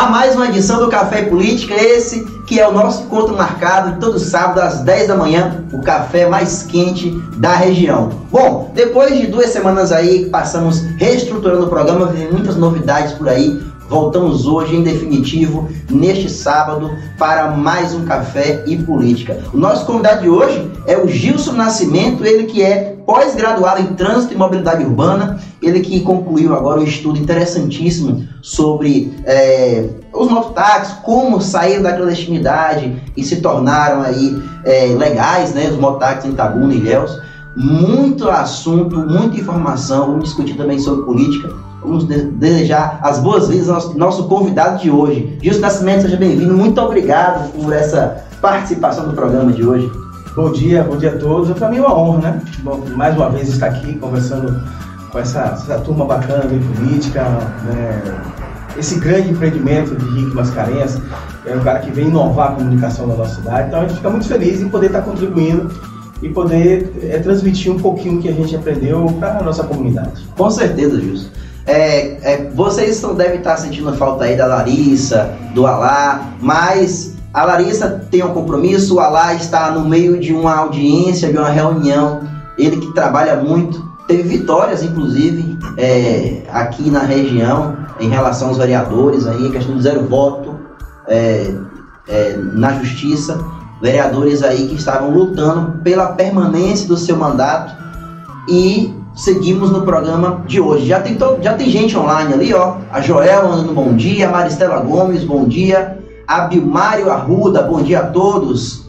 Ar mais uma edição do Café Política, esse que é o nosso encontro marcado todo sábado às 10 da manhã, o café mais quente da região. Bom, depois de duas semanas aí passamos reestruturando o programa, vem muitas novidades por aí, Voltamos hoje, em definitivo, neste sábado, para mais um Café e Política. O nosso convidado de hoje é o Gilson Nascimento, ele que é pós-graduado em Trânsito e Mobilidade Urbana, ele que concluiu agora um estudo interessantíssimo sobre é, os mototáxis, como sair da clandestinidade e se tornaram aí é, legais, né, os mototáxis em Tabuna e Ilhéus. Muito assunto, muita informação, vamos discutir também sobre política Vamos desejar as boas-vindas ao nosso, convidado de hoje. Gilson Nascimento, seja bem-vindo. Muito obrigado por essa participação no programa de hoje. Bom dia, bom dia a todos. Para mim é uma honra, né? Bom, mais uma vez estar aqui conversando com essa, essa turma bacana de política, né? esse grande empreendimento de Rico Mascarenhas. É um cara que vem inovar a comunicação na nossa cidade. Então a gente fica muito feliz em poder estar contribuindo e poder é, transmitir um pouquinho que a gente aprendeu para a nossa comunidade. Com certeza, Gilson. É, é, vocês não devem estar sentindo falta aí da Larissa, do Alá, mas a Larissa tem um compromisso, o Alá está no meio de uma audiência, de uma reunião, ele que trabalha muito, teve vitórias, inclusive, é, aqui na região, em relação aos vereadores, aí, questão do zero voto é, é, na justiça, vereadores aí que estavam lutando pela permanência do seu mandato e seguimos no programa de hoje. Já tem, já tem gente online ali, ó. A Joel mandando bom dia, a Maristela Gomes, bom dia. A Bilmário Arruda, bom dia a todos.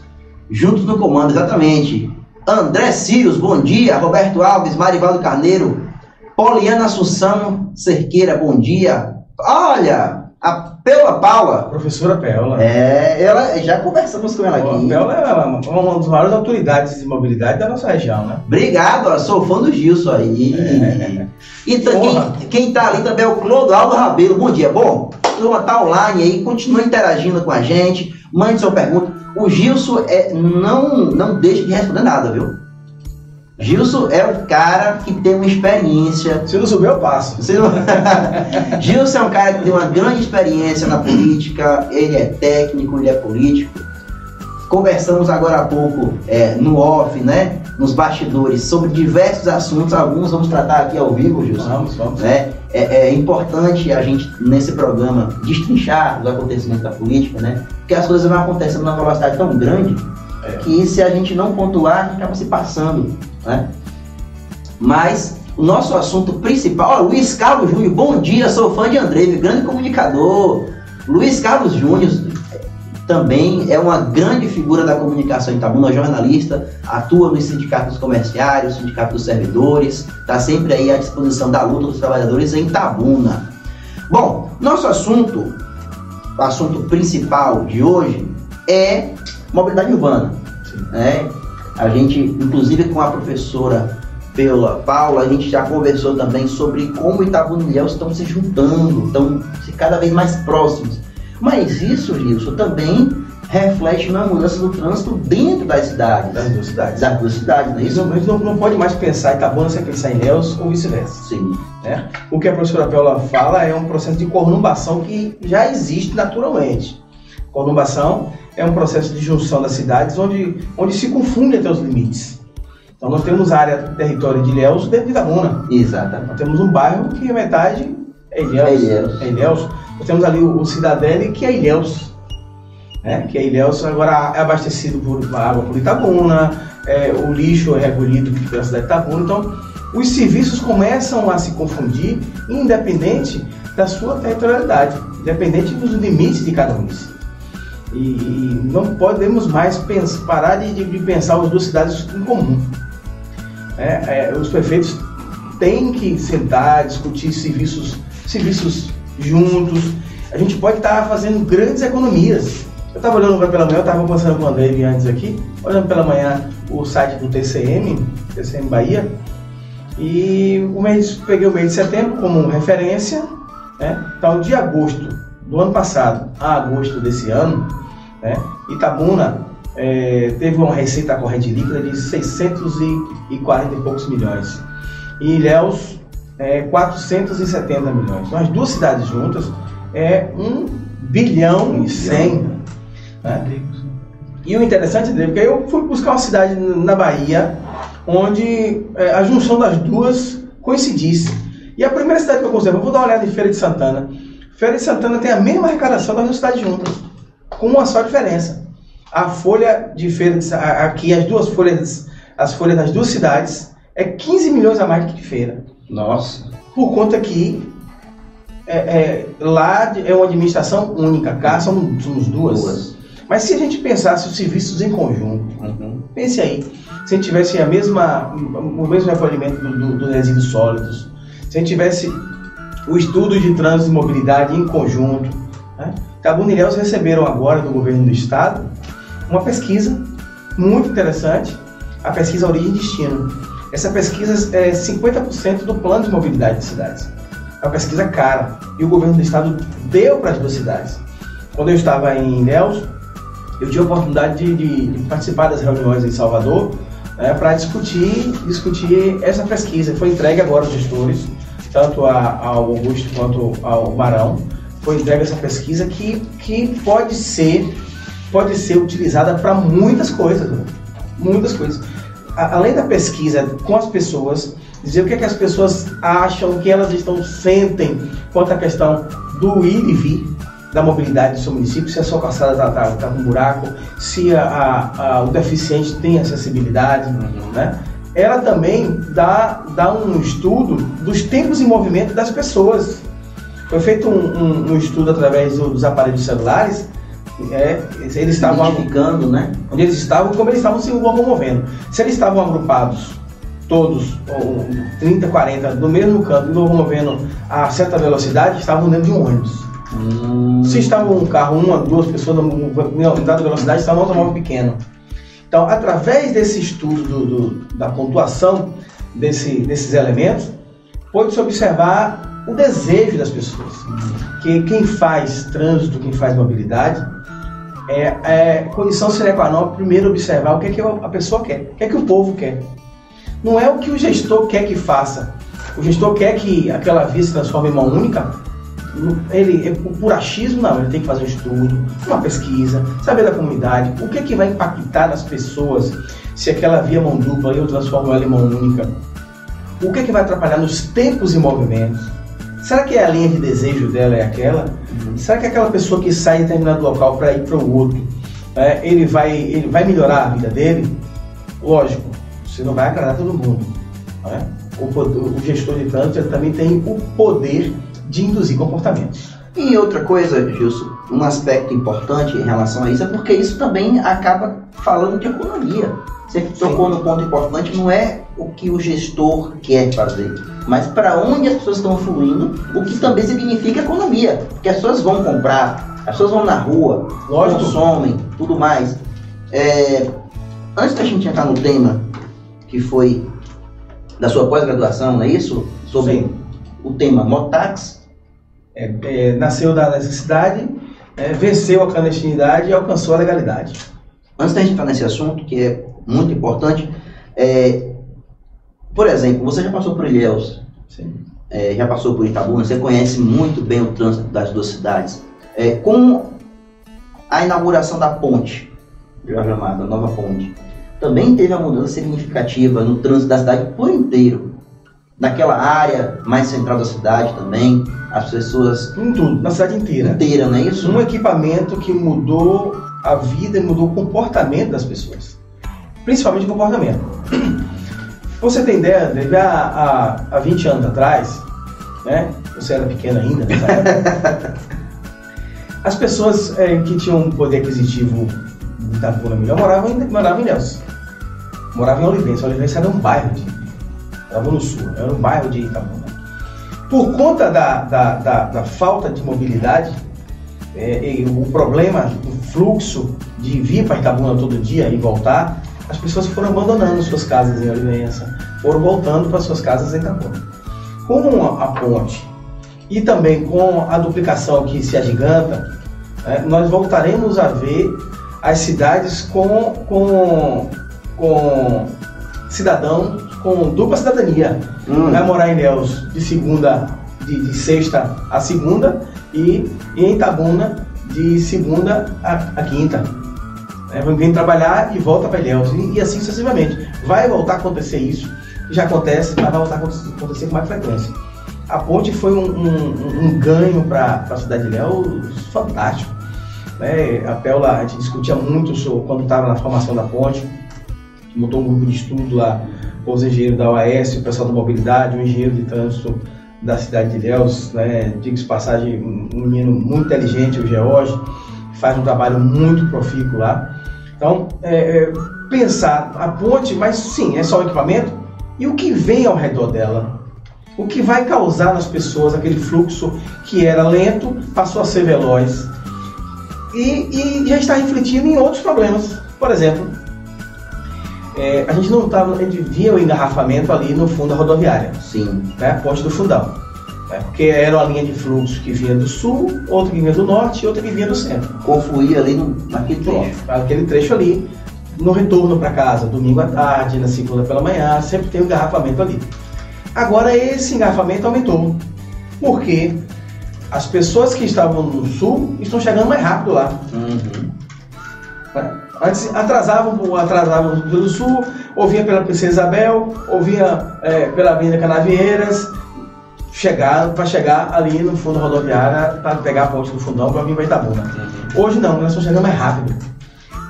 Juntos no comando, exatamente. André Sirius, bom dia. Roberto Alves, Marivaldo Carneiro. Poliana Assunção Cerqueira, bom dia. Olha, a Pela Paula. Professora Pela. É, ela, já conversamos com ela aqui. A Pela é uma, das maiores autoridades de mobilidade da nossa região, né? Obrigado, ó, sou fã do Gilson aí. É. E quem, quem tá ali também é o Clodoaldo Rabelo. Bom dia, bom? Turma tá online aí, continua interagindo com a gente, mande sua pergunta. O Gilson é, não, não deixa de responder nada, viu? Gilson é um cara que tem uma experiência. Se não subir, eu passo. Não... Gilson é um cara que tem uma grande experiência na política, ele é técnico, ele é político. Conversamos agora há pouco é, no off, né? Nos bastidores, sobre diversos assuntos. Alguns vamos tratar aqui ao vivo, Gilson. Vamos, vamos. Né? É, é importante a gente, nesse programa, destrinchar os acontecimentos da política, né? Porque as coisas vão acontecendo numa velocidade tão grande é. que se a gente não pontuar, a gente acaba se passando. Né? Mas o nosso assunto principal, ó, Luiz Carlos Júnior, bom dia, sou fã de André, grande comunicador. Luiz Carlos Júnior também é uma grande figura da comunicação em Itabuna, jornalista, atua no sindicato dos comerciários, sindicato dos servidores, está sempre aí à disposição da luta dos trabalhadores em Itabuna. Bom, nosso assunto, o assunto principal de hoje é mobilidade urbana. Né? A gente, inclusive com a professora pela Paula, a gente já conversou também sobre como Itabuna e Ilhéus estão se juntando, estão cada vez mais próximos. Mas isso, Gilson, também reflete na mudança do trânsito dentro das cidades. Das duas cidades. Das duas cidades, não é isso? A gente não, não pode mais pensar em Itabuna sem pensar em Ilhéus ou vice-versa. Sim. Né? O que a professora Paula fala é um processo de conurbação que já existe naturalmente. Conurbação é um processo de junção das cidades onde, onde se confundem até os limites. Então nós temos a área território de Ilhéus dentro de Itabuna. Exato. Nós temos um bairro que metade é Ilhéus. É Ilhéus. É Ilhéus. Temos ali o, o Cidadele que é Ilhéus. Né? Que é Ilhéus agora é abastecido por água por Itabuna, é, o lixo é recolhido pela cidade de Itabuna. Então os serviços começam a se confundir independente da sua territorialidade, independente dos limites de cada município. E, e não podemos mais pensar, parar de, de, pensar as duas cidades em comum. É, é, os prefeitos têm que sentar, discutir serviços, serviços juntos. A gente pode estar fazendo grandes economias. Eu estava olhando pela manhã, eu estava conversando com o André antes aqui, olhando pela manhã o site do TCM, TCM Bahia, e o mês, peguei o mês de setembro como referência, né? então de agosto do ano passado a agosto desse ano, né? Itabuna é, teve uma receita corrente líquida de 640 e poucos milhões. E Ilhéus, é, 470 milhões. Então, as duas cidades juntas é um bilhão e cem. Né? E o interessante dele, porque eu fui buscar uma cidade na Bahia onde é, a junção das duas coincidisse. E a primeira cidade que eu considero, eu vou dar uma olhada em Feira de Santana. Feira de Santana tem a mesma arrecadação das duas cidades juntas, com uma só diferença. A folha de Feira de aqui as duas folhas, as folhas das duas cidades é 15 milhões a mais que de Feira. Nossa. Por conta que é, é, lá é uma administração única, cá são, somos duas. duas. Mas se a gente pensasse os serviços em conjunto, uhum. pense aí, se a gente tivesse a mesma, o mesmo recolhimento dos do, do resíduos sólidos, se a gente tivesse o estudo de trânsito e mobilidade em conjunto, né? Tabuna e Ilhéus receberam agora do governo do estado uma pesquisa muito interessante, a pesquisa Origem e Destino. Essa pesquisa é 50% do plano de mobilidade das cidades. É uma pesquisa cara e o governo do estado deu para as duas cidades. Quando eu estava em Ilhéus, eu tive a oportunidade de, de, de participar das reuniões em Salvador né, para discutir, discutir essa pesquisa. Foi entregue agora aos gestores, tanto a, ao Augusto quanto ao Barão. Foi entregue essa pesquisa que, que pode ser pode ser utilizada para muitas coisas, né? muitas coisas. Além da pesquisa com as pessoas, dizer o que, é que as pessoas acham, o que elas estão sentem quanto à questão do ir e vir, da mobilidade do seu município, se a sua calçada está tá, tá com buraco, se a, a, a, o deficiente tem acessibilidade, né? Ela também dá, dá um estudo dos tempos em movimento das pessoas. Foi feito um, um, um estudo através dos aparelhos celulares, é, eles estavam identificando, né? Onde eles estavam, como eles estavam se locomovendo. Se eles estavam agrupados todos, 30, 40, no mesmo canto, locomovendo a certa velocidade, estavam dentro de um ônibus. Hum. Se estava um carro, uma, duas pessoas em dada velocidade, estava um automóvel pequeno. Então, através desse estudo do, do, da pontuação desse, desses elementos, pode-se observar o desejo das pessoas. Que quem faz trânsito, quem faz mobilidade, é, é condição sine qua non, primeiro observar o que, é que a pessoa quer, o que é que o povo quer. Não é o que o gestor quer que faça. O gestor quer que aquela via se transforme em mão única, ele, é por achismo, não, ele tem que fazer um estudo, uma pesquisa, saber da comunidade, o que, é que vai impactar nas pessoas se aquela via mão dupla eu transformo ela em mão única, o que, é que vai atrapalhar nos tempos e movimentos, será que a linha de desejo dela é aquela? Uhum. Será que aquela pessoa que sai de determinado local para ir para o outro, é, ele, vai, ele vai melhorar a vida dele? Lógico, você não vai agradar todo mundo. É? O, o gestor de trânsito também tem o poder de induzir comportamentos. E outra coisa, Gilson, um aspecto importante em relação a isso é porque isso também acaba falando de economia. Você tocou no ponto importante, não é o que o gestor quer fazer, mas para onde as pessoas estão fluindo, o que também significa economia. Porque as pessoas vão comprar, as pessoas vão na rua, Lógico. consomem, tudo mais. É, antes da gente entrar no tema, que foi da sua pós-graduação, não é isso? Sobre Sim. o tema Motax, é, é, nasceu da necessidade, é, venceu a clandestinidade e alcançou a legalidade. Antes da gente entrar nesse assunto, que é muito importante, é, por exemplo, você já passou por Ilhéus, é, já passou por Itabuna, você conhece muito bem o trânsito das duas cidades. É, com a inauguração da ponte, já chamada Nova Ponte, também teve uma mudança significativa no trânsito da cidade por inteiro naquela área mais central da cidade também, as pessoas. Em tudo, na cidade inteira. Inteira, não é isso? Um equipamento que mudou a vida e mudou o comportamento das pessoas. Principalmente o comportamento. Você tem ideia, deve há, há, há 20 anos atrás, né? Você era pequeno ainda? As pessoas é, que tinham um poder aquisitivo da Pula Milhão moravam, moravam em Ilhéus. Moravam em Olivença. Olivença era um bairro de estava no sul, era um bairro de Itabuna. Por conta da, da, da, da falta de mobilidade, é, o problema do fluxo de vir para Itabuna todo dia e voltar, as pessoas foram abandonando suas casas em Olivença, foram voltando para suas casas em Itabuna. Com a, ponte e também com a duplicação que se agiganta, é, nós voltaremos a ver as cidades com, com, com cidadãos com dupla cidadania. Hum. Vai morar em Ilhéus de segunda de, de sexta a segunda e, e em Itabuna de segunda a, a quinta. É, vem trabalhar e volta para Ilhéus. E, e, assim sucessivamente. Vai voltar a acontecer isso. Já acontece, mas vai voltar a acontecer com mais frequência. A ponte foi um, um, um ganho para a cidade de Ilhéus fantástico. Né? A Pella, a gente discutia muito sobre, quando estava na formação da ponte. Montou um grupo de estudo lá com os engenheiros da OAS, o pessoal da mobilidade, o engenheiro de trânsito da cidade de Ilhéus, né? diga-se passagem, um menino muito inteligente, o George, faz um trabalho muito profícuo lá. Então, é, é, pensar a ponte, mas sim, é só o equipamento, e o que vem ao redor dela? O que vai causar nas pessoas aquele fluxo que era lento, passou a ser veloz. E, e já está refletindo em outros problemas. Por exemplo, é, a gente não estava, a gente via o engarrafamento ali no fundo da rodoviária. Sim. Né, a ponte do fundão. Né, porque era uma linha de fluxo que vinha do sul, outra que vinha do norte e outra que vinha do centro. Confluía ali no, naquele trecho. aquele trecho ali, no retorno para casa, domingo à tarde, na segunda pela manhã, sempre tem um engarrafamento ali. Agora esse engarrafamento aumentou. Porque as pessoas que estavam no sul estão chegando mais rápido lá. Uhum. Né? Antes atrasavam, atrasavam pelo sul, ouvia pela Princesa Isabel, ouvia é, pela Avenida Canavieiras, chegar para chegar ali no fundo rodoviária para pegar a ponte do fundão para vir para Itabuna. Hoje não, elas estão chegando mais rápido.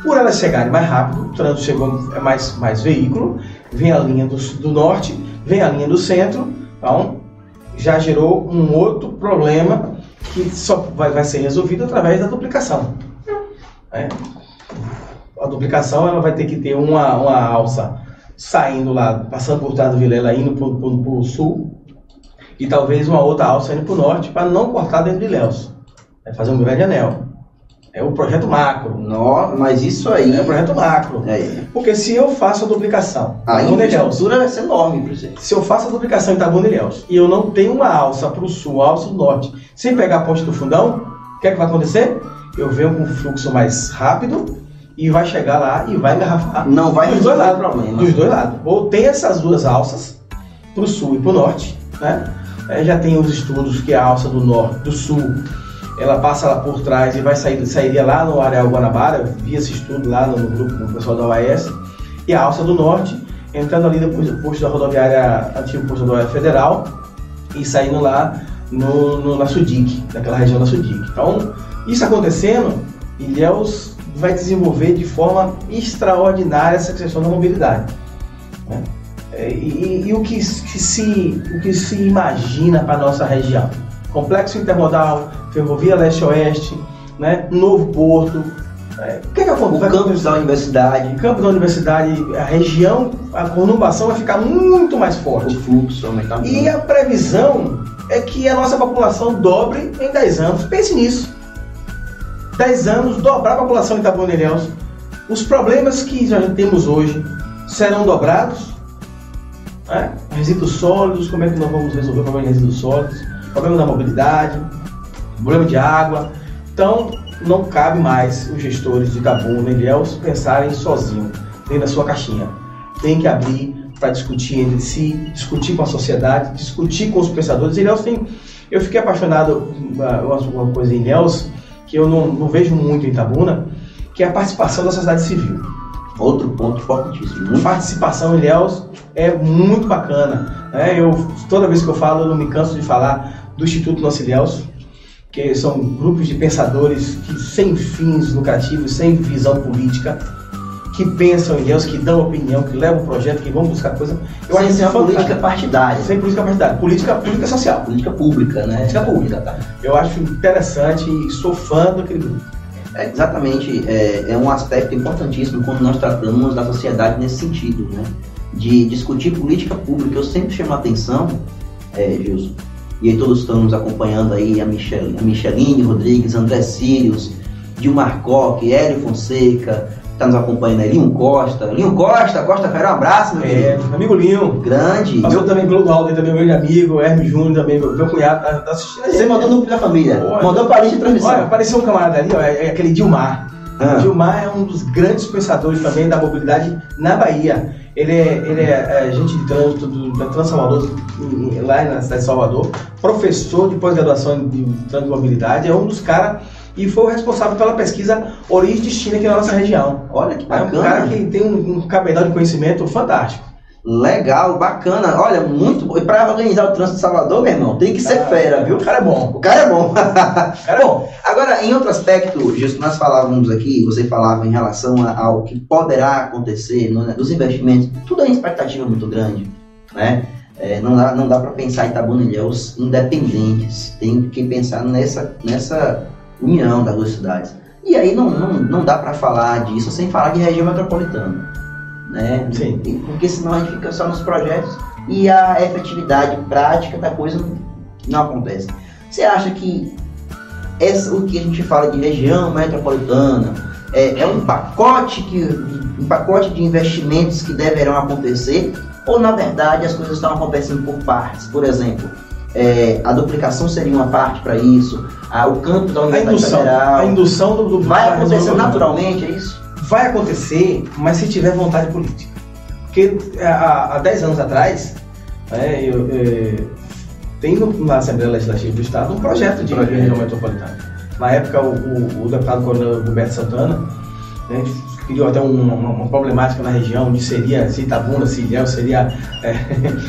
Por elas chegarem mais rápido, o trânsito chegou é mais, mais veículo, vem a linha do, do norte, vem a linha do centro, então já gerou um outro problema que só vai, vai ser resolvido através da duplicação. É a duplicação ela vai ter que ter uma, uma alça saindo lá, passando por trás do Vilela, indo para o sul, e talvez uma outra alça indo para o norte, para não cortar dentro de Ilhéus. É fazer um grande anel. É o projeto macro. Não, mas isso aí. É o projeto macro. É. Porque se eu faço a duplicação. A infraestrutura vai ser enorme, presidente. Se eu faço a duplicação em Itabuna Ilhéus e eu não tenho uma alça para o sul, uma alça do norte, sem pegar a ponte do fundão, o que é que vai acontecer? Eu venho com um fluxo mais rápido e vai chegar lá e vai engarrafar. Não vai dos dois lados. problema. Dos dois lados. Ou tem essas duas alças, para o sul e para o norte, né? É, já tem os estudos que a alça do norte, do sul, ela passa lá por trás e vai sair, sairia lá no Areal Guanabara, vi esse estudo lá no, grupo com o pessoal da OAS, e a alça do norte, entrando ali depois do posto da rodoviária, antigo posto da rodoviária federal, e saindo lá no, no, na Sudic, naquela região da Sudic. Então, isso acontecendo, Ilhéus vai desenvolver de forma extraordinária essa questão da mobilidade. Né? É, e, e, o, que, que, se, o que se imagina para a nossa região? Complexo intermodal, ferrovia leste-oeste, né? novo porto. É, o que, é que acontece? O campus da universidade. O campus da universidade, a região, a conurbação vai ficar muito mais forte. O fluxo aumentar muito. E a previsão é que a nossa população dobre em 10 anos. Pense nisso. 10 anos, dobrar a população de Itabuna. Os problemas que já temos hoje serão dobrados. Né? Resíduos sólidos, como é que nós vamos resolver o problema de resíduos sólidos? Problema da mobilidade, problema de água. Então, não cabe mais os gestores de Itabuna e Ilhéus pensarem sozinho, dentro da sua caixinha. Tem que abrir para discutir entre si, discutir com a sociedade, discutir com os pensadores. Ilhéus tem... Eu fiquei apaixonado, uma, uma coisa em Ilhéus, que eu não, não vejo muito em Itabuna, que é a participação da sociedade civil. Outro ponto fortíssimo. Participação em Ilhéus é muito bacana. Né? Eu, toda vez que eu falo, eu não me canso de falar do Instituto Nosso Ilhéus, que são grupos de pensadores que sem fins lucrativos, sem visão política, que pensam em Deus, que dão opinião, que levam projeto, que vão buscar coisa. Eu sem acho ser uma política partidária. Sem política partidária. Política, política social. Política pública, né? Política pública, tá? Eu acho interessante e sou fã daquele grupo. É, exatamente, é, é, um aspecto importantíssimo quando nós tratamos da sociedade nesse sentido, né? De discutir política pública. Eu sempre chamo a atenção, é, Gilson, e aí todos estão nos acompanhando aí, a, Michel, a Micheline Rodrigues, André Sírios, Dilmar Coque, Hélio Fonseca, está nos acompanhando aí, Linho Costa. Linho Costa, Costa Ferreira, um abraço, meu é, amigo Linho. Grande. Passou meu... também pelo Alden, também meu amigo, Hermes Júnior também, meu, meu cunhado, tá, tá assistindo. Você mandou no grupo da família, olha, mandou para a lista de transmissão. Olha, apareceu um camarada ali, ó, é, é aquele Dilmar. Ah. Dilmar é um dos grandes pensadores também da mobilidade na Bahia. ele é, ele é agente de trânsito do, da Transalvador, lá na cidade de Salvador, professor de pós-graduação de trânsito e mobilidade, é um dos caras e foi o responsável pela pesquisa Origem e Destino aqui na nossa região. Olha que bacana. É um cara que tem um, um cabedal de conhecimento fantástico. Legal, bacana. Olha, muito bom. E para organizar o trânsito de Salvador, meu irmão, tem que ser ah, fera, viu? O cara é bom. O cara é bom. cara é bom, agora, em outro aspecto, Gilson, nós falávamos aqui, você falava em relação ao que poderá acontecer né, dos investimentos, tudo é uma expectativa muito grande, né? É, não dá, não dá para pensar em Itabuna-Ilhéus independentes, tem que pensar nessa, nessa união das duas cidades. E aí não, não, não dá para falar disso sem falar de região metropolitana né? Sim. Porque senão a gente fica só nos projetos e a efetividade prática da coisa não acontece. Você acha que essa, o que a gente fala de região metropolitana é, é um pacote que um pacote de investimentos que deverão acontecer ou na verdade as coisas estão acontecendo por partes? Por exemplo, é, a duplicação seria uma parte para isso, a, o campo da Universidade a indução, Federal. A indução do, do vai acontecer naturalmente, é isso? vai acontecer, mas se tiver vontade política. Porque é, há, há 10 anos atrás, é, eu, eu, tem na Assembleia Legislativa do Estado um projeto de projeto. região metropolitana. Na época, o, o, o deputado coronel Roberto Santana né, criou até uma, uma, uma, problemática na região, onde seria, se Itabuna, se Ilhéu, seria é,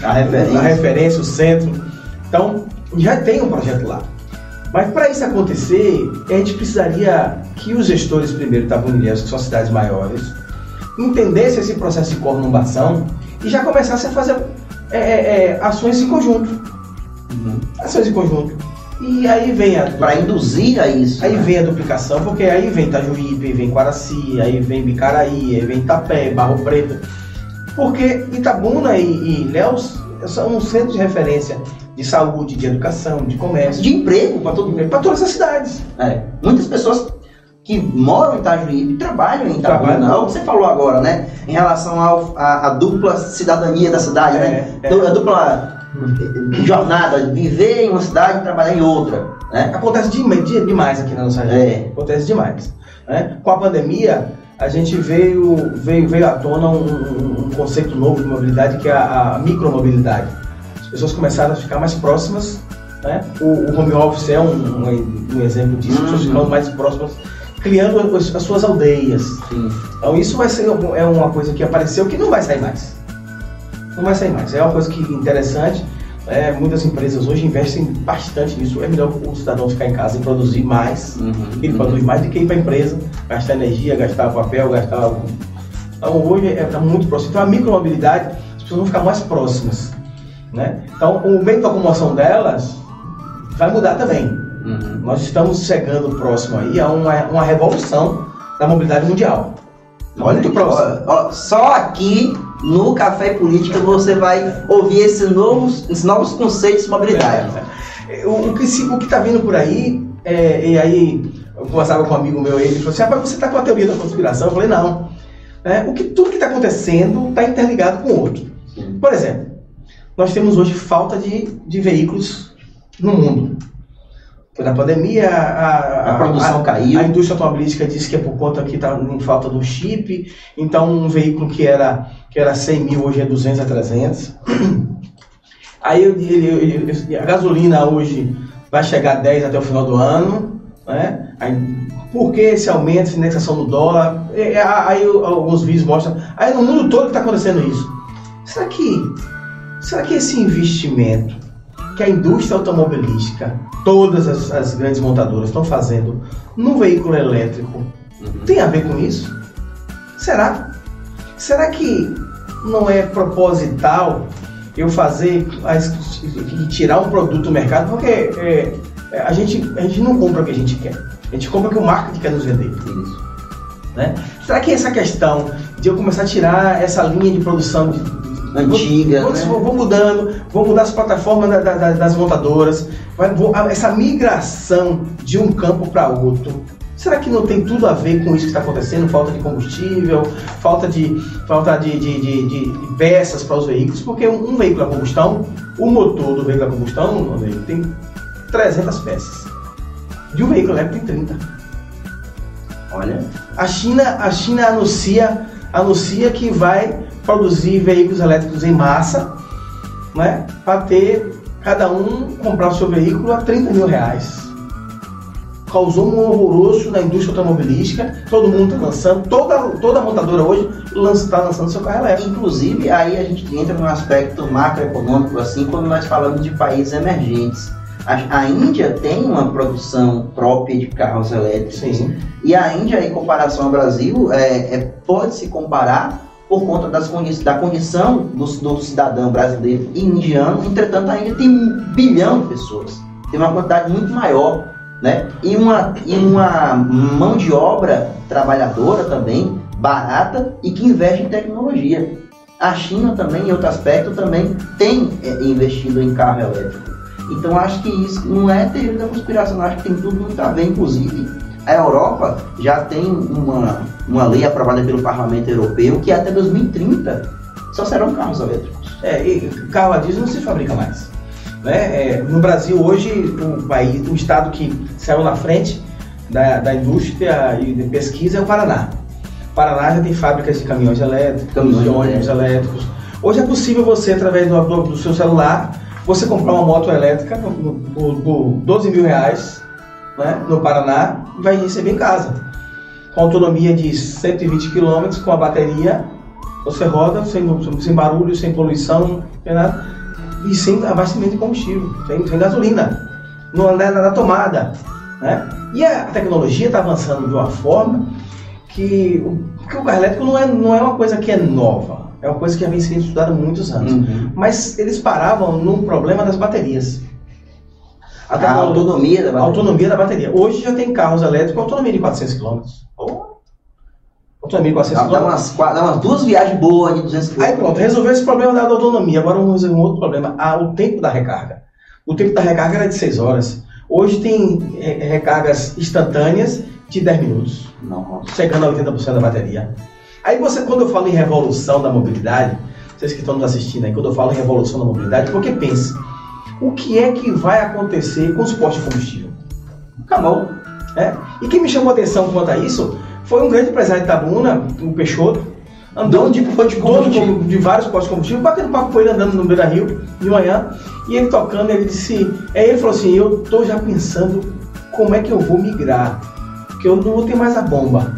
a, referência. a referência, o centro. Então, já tem um projeto lá. Mas para isso acontecer, a gente precisaria que os gestores primeiro Itabunilhéus, que são cidades maiores, entendessem esse processo de conurbação e já começassem a fazer é, é, é, ações em conjunto. Uhum. Ações em conjunto. E aí vem a. Para induzir a isso. Aí né? vem a duplicação, porque aí vem Itajuípe, vem Quaraci, aí vem Bicaraí, aí vem Itapé, Barro Preto. Porque Itabuna e, e Léus são um centro de referência de saúde, de educação, de comércio. De emprego para todo mundo. Para todas as cidades. É. Muitas pessoas que moram em Itajuípe trabalham em. É que você falou agora, né? Em relação à dupla cidadania da cidade, é, né? É. A dupla jornada, viver em uma cidade e trabalhar em outra. Né? Acontece demais aqui na nossa região. É. Acontece demais. Né? Com a pandemia, a gente veio, veio, veio à tona um, um, um conceito novo de mobilidade que é a, a micromobilidade pessoas começaram a ficar mais próximas. Né? O, o home office é um, um, um exemplo disso, uhum. pessoas ficando mais próximas, criando as, as suas aldeias. Sim. Então isso vai ser é uma coisa que apareceu que não vai sair mais. Não vai sair mais. É uma coisa que interessante. É, muitas empresas hoje investem bastante nisso. É melhor o cidadão ficar em casa e produzir mais. Uhum, ele uhum. produz mais do que ir para a empresa, gastar energia, gastar papel, gastar. Então hoje é tá muito próximo. Então a micromobilidade, as pessoas vão ficar mais próximas. Né? Então, o meio de locomoção delas vai mudar também. Uhum. Nós estamos chegando próximo aí a uma, uma revolução da mobilidade mundial. Olha Muito próximo. Ó, ó, só aqui no Café Política você vai ouvir esses novos, esses novos conceitos de mobilidade. É, o, o, que está vindo por aí, é, e aí eu conversava com um amigo meu, ele falou assim, rapaz, você está com a teoria da conspiração? Eu falei, não. É, o que, tudo que está acontecendo está interligado com o outro. Por exemplo, nós temos hoje falta de, de veículos no mundo. Na pandemia, a, a, a produção a, caiu. A indústria automobilística disse que é por conta que está em falta do chip. Então, um veículo que era, que era 100 mil hoje é 200 a 300. Aí, ele, ele, a gasolina hoje vai chegar a 10 até o final do ano. Né? Aí, por que esse aumento, essa indexação do dólar? Aí, alguns vídeos mostram. Aí, no mundo todo está acontecendo isso. Será que Será que esse investimento que a indústria automobilística, todas as, as grandes montadoras estão fazendo no veículo elétrico, uhum. tem a ver com isso? Será? Será que não é proposital eu fazer e tirar um produto do mercado? Porque é, é, a, gente, a gente não compra o que a gente quer. A gente compra o que o marketing quer nos vender. Isso. Né? Será que essa questão de eu começar a tirar essa linha de produção de, antiga. Vou, né? vou, mudando, vou mudar as plataformas da, da, das montadoras, vai, vou, essa migração de um campo para outro. Será que não tem tudo a ver com isso que está acontecendo? Falta de combustível, falta de, falta de, de, de, de peças para os veículos? Porque um, um, veículo a combustão, o motor do veículo a combustão tem 300 peças. De um veículo elétrico tem 30. Olha. A China, a China anuncia, anuncia que vai produzir veículos elétricos em massa, né? Para ter cada um comprar o seu veículo a 30 mil reais. Causou um horroroso na indústria automobilística, todo mundo está lançando, toda, toda montadora hoje está lançando seu carro elétrico. Inclusive, aí a gente entra num aspecto macroeconômico, assim, quando nós falamos de países emergentes. A, a Índia tem uma produção própria de carros elétricos. Sim. E a Índia, em comparação ao Brasil, é, é pode se comparar por conta das da condição do, do, cidadão brasileiro e indiano. Entretanto, a Índia tem um bilhão de pessoas, tem uma quantidade muito maior, né? E uma, e uma mão de obra trabalhadora também, barata e que investe em tecnologia. A China também, em outro aspecto, também tem é, investido em carro elétrico. Então, acho que isso não é teoria da conspiração, acho que tem tudo muito a ver, inclusive a Europa já tem uma, uma lei aprovada pelo Parlamento Europeu que até 2030 só serão carros elétricos. É, e carro a diesel não se fabrica mais. Né? É, no Brasil hoje, o país, o estado que saiu na frente da, da indústria e de pesquisa é o Paraná. O Paraná já tem fábricas de caminhões elétricos, caminhões de ônibus elétricos. Hoje é possível você, através do, do, do seu celular, você comprar uma moto elétrica por 12 mil reais né, no Paraná vai receber em casa. Com autonomia de 120 km, com a bateria, você roda sem, sem barulho, sem poluição, sem nada, e sem abastecimento de combustível, sem, sem gasolina, não na, na tomada. Né? E a tecnologia está avançando de uma forma que, que o carro elétrico não é, não é uma coisa que é nova, é uma coisa que já vem sendo estudada há muitos anos. Uhum. Mas eles paravam num problema das baterias. A, a autonomia da bateria. autonomia da bateria. Hoje já tem carros elétricos com autonomia de 400 km. Autonomia de 400 km. Dá umas, dá umas duas viagens boas de 200 km. Aí pronto, resolveu esse problema da autonomia. Agora vamos resolver um outro problema. Ah, o tempo da recarga. O tempo da recarga era de 6 horas. Hoje tem é, recargas instantâneas de 10 minutos. Não. Chegando a 80% da bateria. Aí você, quando eu falo em revolução da mobilidade, vocês que estão nos assistindo aí, quando eu falo em revolução da mobilidade, porque pense, o que é que vai acontecer com os postos de combustível? Acabou. É? E quem me chamou a atenção quanto a isso foi um grande empresário de Itabuna, o Peixoto, andando de, de, de, de vários postos de combustível, batendo papo com ele andando no Beira Rio de manhã, e ele tocando, ele disse, aí ele falou assim, eu tô já pensando como é que eu vou migrar, porque eu não vou ter mais a bomba.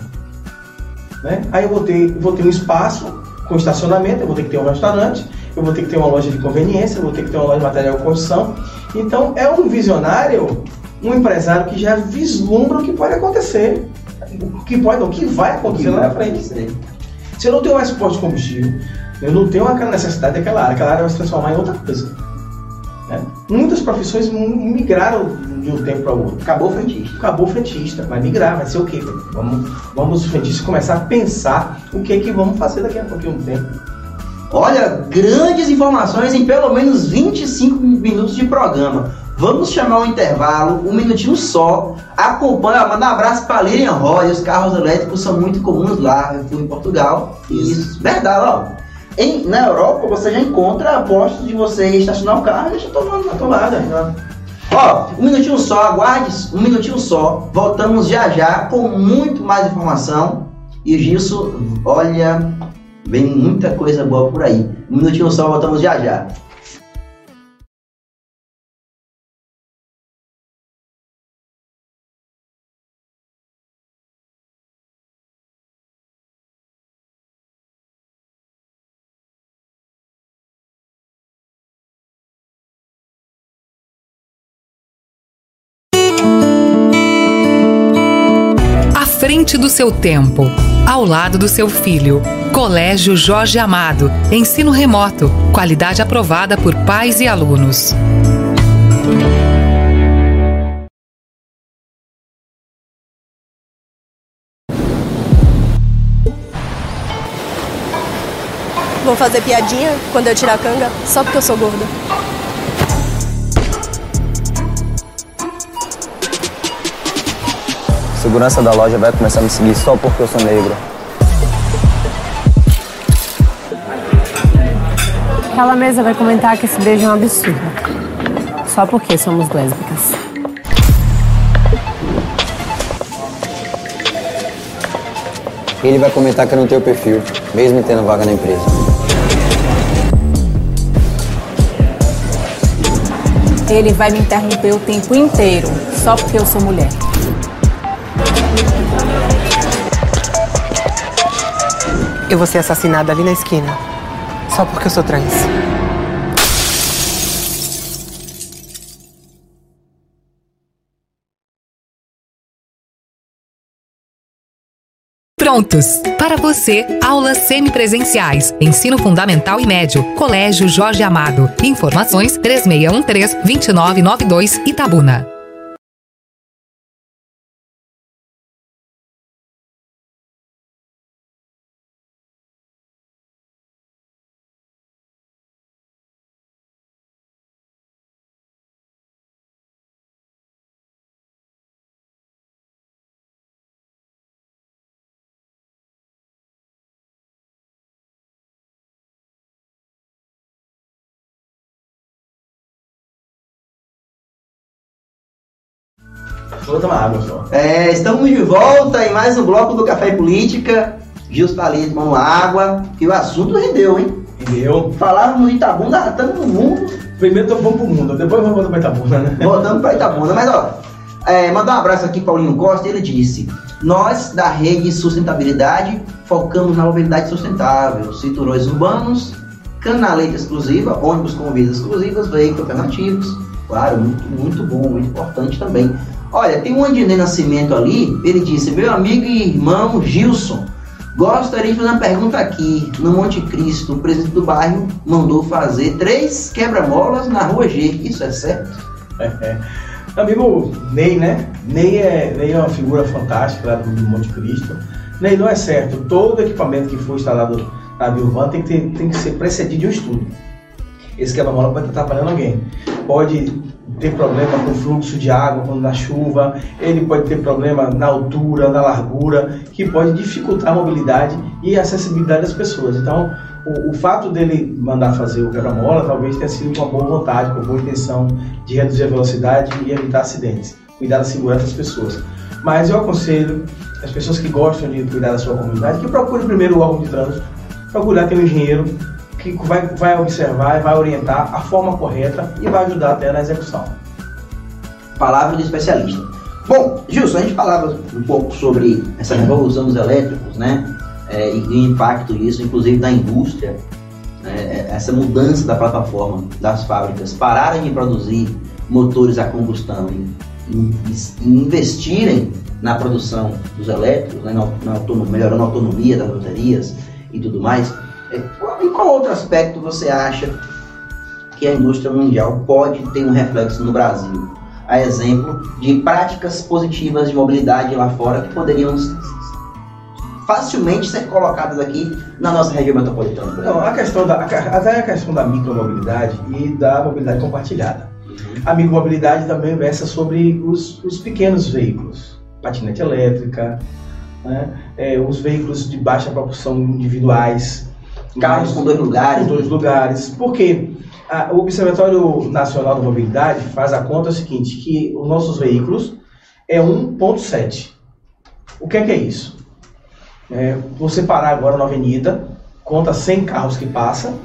Né? Aí eu vou ter, vou ter um espaço com estacionamento, eu vou ter que ter um restaurante, eu vou ter que ter uma loja de conveniência, eu vou ter que ter uma loja de material de construção. Então, é um visionário, um empresário que já vislumbra o que pode acontecer, o que pode, o que vai acontecer lá na frente. Se eu não tenho mais posto de combustível, eu não tenho aquela necessidade daquela área, aquela área vai se transformar em outra coisa. Né? Muitas profissões migraram de um tempo para o outro. Acabou o frentista. Acabou o frentista. Vai migrar, vai ser o quê? Vamos, vamos os frentistas começar a pensar o que é que vamos fazer daqui a pouquinho tempo. Olha, grandes informações em pelo menos 25 minutos de programa. Vamos chamar um intervalo, um minutinho só. Acompanha, manda um abraço para Lilian Roy. Os carros elétricos são muito comuns lá. Eu fui em Portugal. Isso, verdade, ó. Em, na Europa você já encontra postos de você estacionar o carro e deixa tomando na tomada. Ó, um minutinho só, aguarde um minutinho só. Voltamos já já com muito mais informação. E Gilson, olha, Vem muita coisa boa por aí. Um minutinho só, voltamos já já. frente do seu tempo, ao lado do seu filho. Colégio Jorge Amado. Ensino remoto. Qualidade aprovada por pais e alunos. Vou fazer piadinha quando eu tirar a canga só porque eu sou gorda. segurança da loja vai começar a me seguir só porque eu sou negro. Aquela mesa vai comentar que esse beijo é um absurdo. Só porque somos lésbicas. Ele vai comentar que eu não tenho perfil, mesmo tendo vaga na empresa. Ele vai me interromper o tempo inteiro, só porque eu sou mulher. Eu vou ser assassinada ali na esquina, só porque eu sou trans. Prontos! Para você, aulas semipresenciais, ensino fundamental e médio, Colégio Jorge Amado. Informações 3613-2992 Itabuna. Vou tomar água só. É, estamos de volta em mais um bloco do Café e Política. Gil está ali tomando água, que o assunto rendeu, hein? Entendeu? Falávamos de Itabuna, estamos no mundo, Primeiro vou pro mundo, depois vou voltar pra Itabuna, né? voltando para Itabuna. Mas, ó, é, mandar um abraço aqui para Paulinho Costa, ele disse: Nós, da rede Sustentabilidade, focamos na mobilidade sustentável, cinturões urbanos, canaleta exclusiva, ônibus com vias exclusivas, veículos alternativos. Claro, muito, muito bom, muito importante também. Olha, tem um Andinei Nascimento ali, ele disse, meu amigo e irmão Gilson, gostaria de fazer uma pergunta aqui. No Monte Cristo, o presidente do bairro mandou fazer três quebra-molas na rua G. Isso é certo? Amigo Ney, né? Ney é, Ney é uma figura fantástica lá do Monte Cristo. Ney, não é certo. Todo equipamento que for instalado na urbana tem que, ter, tem que ser precedido de um estudo. Esse quebra-mola pode estar atrapalhando alguém. Pode ter problema com o fluxo de água quando na chuva, ele pode ter problema na altura, na largura, que pode dificultar a mobilidade e a acessibilidade das pessoas. Então, o, o fato dele mandar fazer o quebra-mola talvez tenha sido com uma boa vontade, com boa intenção de reduzir a velocidade e evitar acidentes, cuidar da segurança das pessoas. Mas eu aconselho as pessoas que gostam de cuidar da sua comunidade que procurem primeiro o órgão de trânsito, procurar ter um engenheiro que vai, vai observar e vai orientar a forma correta e vai ajudar até na execução. Palavra de especialista. Bom, Gilson, a gente falava um pouco sobre essa revolução dos elétricos, né? É, e o impacto disso, inclusive da indústria, né? essa mudança da plataforma das fábricas pararem de produzir motores a combustão e, e- e investirem na produção dos elétricos, né? na, na autonomia, melhorando a autonomia das baterias e tudo mais. É, qual- outro aspecto você acha que a indústria mundial pode ter um reflexo no Brasil? A exemplo de práticas positivas de mobilidade lá fora que poderiam facilmente ser colocadas aqui na nossa região metropolitana. Não, a questão da, até a questão da micromobilidade e da mobilidade compartilhada. A micromobilidade também versa sobre os, os pequenos veículos, patinete elétrica, né? É, os veículos de baixa propulsão individuais, Carros com dois lugares. dois lugares. Porque ah, o Observatório Nacional da Mobilidade faz a conta seguinte, que os nossos veículos é 1.7. O que é que é isso? É, você parar agora na avenida, conta 100 carros que passam,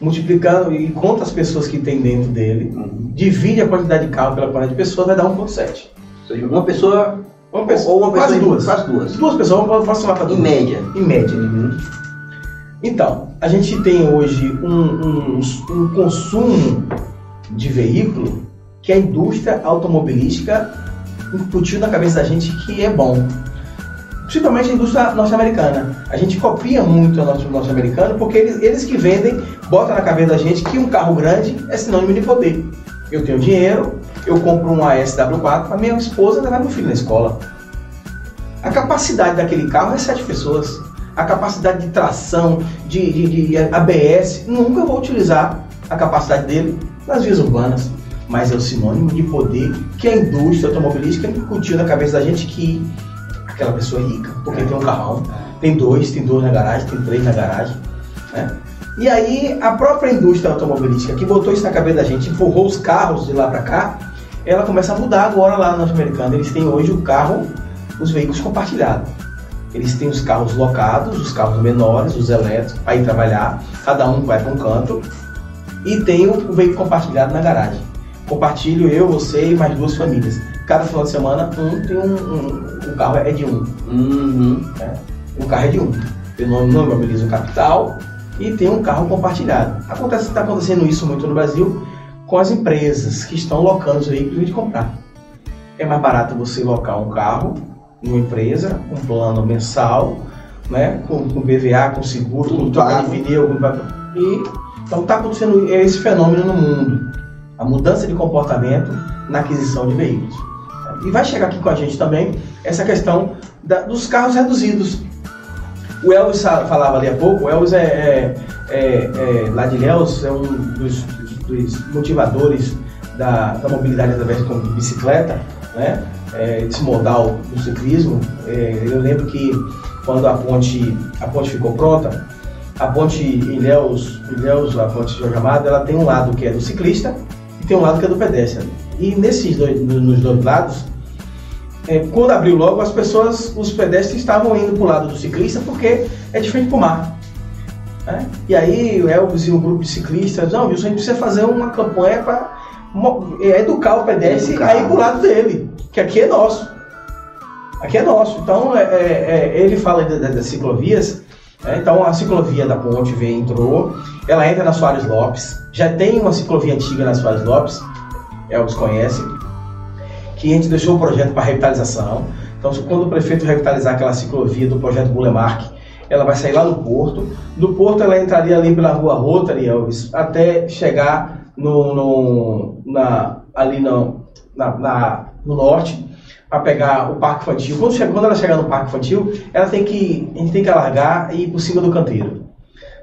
multiplicando e conta as pessoas que tem dentro dele, divide a quantidade de carro pela quantidade de pessoas, vai dar 1.7. Ou seja, uma pessoa Uma pessoa, ou uma pessoa quase duas. Quase duas. Duas pessoas, vamos falar para Em duas. média. Em média. Então, a gente tem hoje um, um- um consumo de veículo que a indústria automobilística incutiu na cabeça da gente que é bom. Principalmente a indústria norte-americana. A gente copia muito a indústria norte-americana porque eles, eles que vendem, botam na cabeça da gente que um carro grande é sinônimo de poder. Eu tenho dinheiro, eu compro um ASW4 para minha esposa levar meu filho na escola. A capacidade daquele carro é sete pessoas. A capacidade de tração, de, de- de ABS, nunca vou utilizar a capacidade dele nas vias urbanas. Mas é o sinônimo de poder que a indústria automobilística incutiu na cabeça da gente que aquela pessoa é rica, porque tem um carrão, tem dois, tem dois na garagem, tem três na garagem. né? E aí a própria indústria automobilística que botou isso na cabeça da gente, empurrou os carros de lá para cá, ela começa a mudar agora lá no norte-americano. Eles têm hoje o carro, os veículos compartilhados. Eles têm os carros locados, os carros menores, os elétricos, para ir trabalhar, cada um vai para um canto, e tem o, o veículo compartilhado na garagem. compartilho eu, você e mais duas famílias. Cada final de semana, um tem um, um, um carro é de um. Uhum. Né? Um carro é de um. Eu não, não mobilizo o capital e tem um carro compartilhado. Acontece, está acontecendo isso muito no Brasil com as empresas que estão locando os veículos de comprar. É mais barato você locar um carro numa empresa, um plano mensal, né, com, com BVA, com seguro, com troca de pneu, com... e então está acontecendo esse fenômeno no mundo, a mudança de comportamento na aquisição de veículos. E vai chegar aqui com a gente também essa questão da, dos carros reduzidos. O Elvis falava ali há pouco, o Elvis é, é, é, é lá de é um dos, dos motivadores da, da, mobilidade através de bicicleta, né? É, esse modal do ciclismo. É, eu lembro que quando a ponte, a ponte ficou pronta, a ponte Ilhéus, Ilhéus, a ponte Jorge Amado, ela tem um lado que é do ciclista e tem um lado que é do pedestre. E nesses dois, nos dois lados, é, quando abriu logo, as pessoas, os pedestres estavam indo para o lado do ciclista porque é diferente para o mar. Né? E aí o Elvis e um grupo de ciclistas, não, Wilson, a gente precisa fazer uma campanha para educar o pedestre educar. a ir para o lado dele, que aqui é nosso. Aqui é nosso. Então, é, é, é ele fala das ciclovias, né? então a ciclovia da ponte vem, entrou, ela entra na Soares Lopes, já tem uma ciclovia antiga na Soares Lopes, Elvis conhece, que a gente deixou o projeto para revitalização. Então, quando o prefeito revitalizar aquela ciclovia do projeto Bulemark, ela vai sair lá no Porto. Do Porto, ela entraria ali pela rua Rotary, Elvis, até chegar no, no na, ali no, na, na, no norte, para pegar o Parque Infantil. Quando, chega, quando ela chegar no Parque Infantil, ela tem que, a gente tem que alargar e ir por cima do canteiro.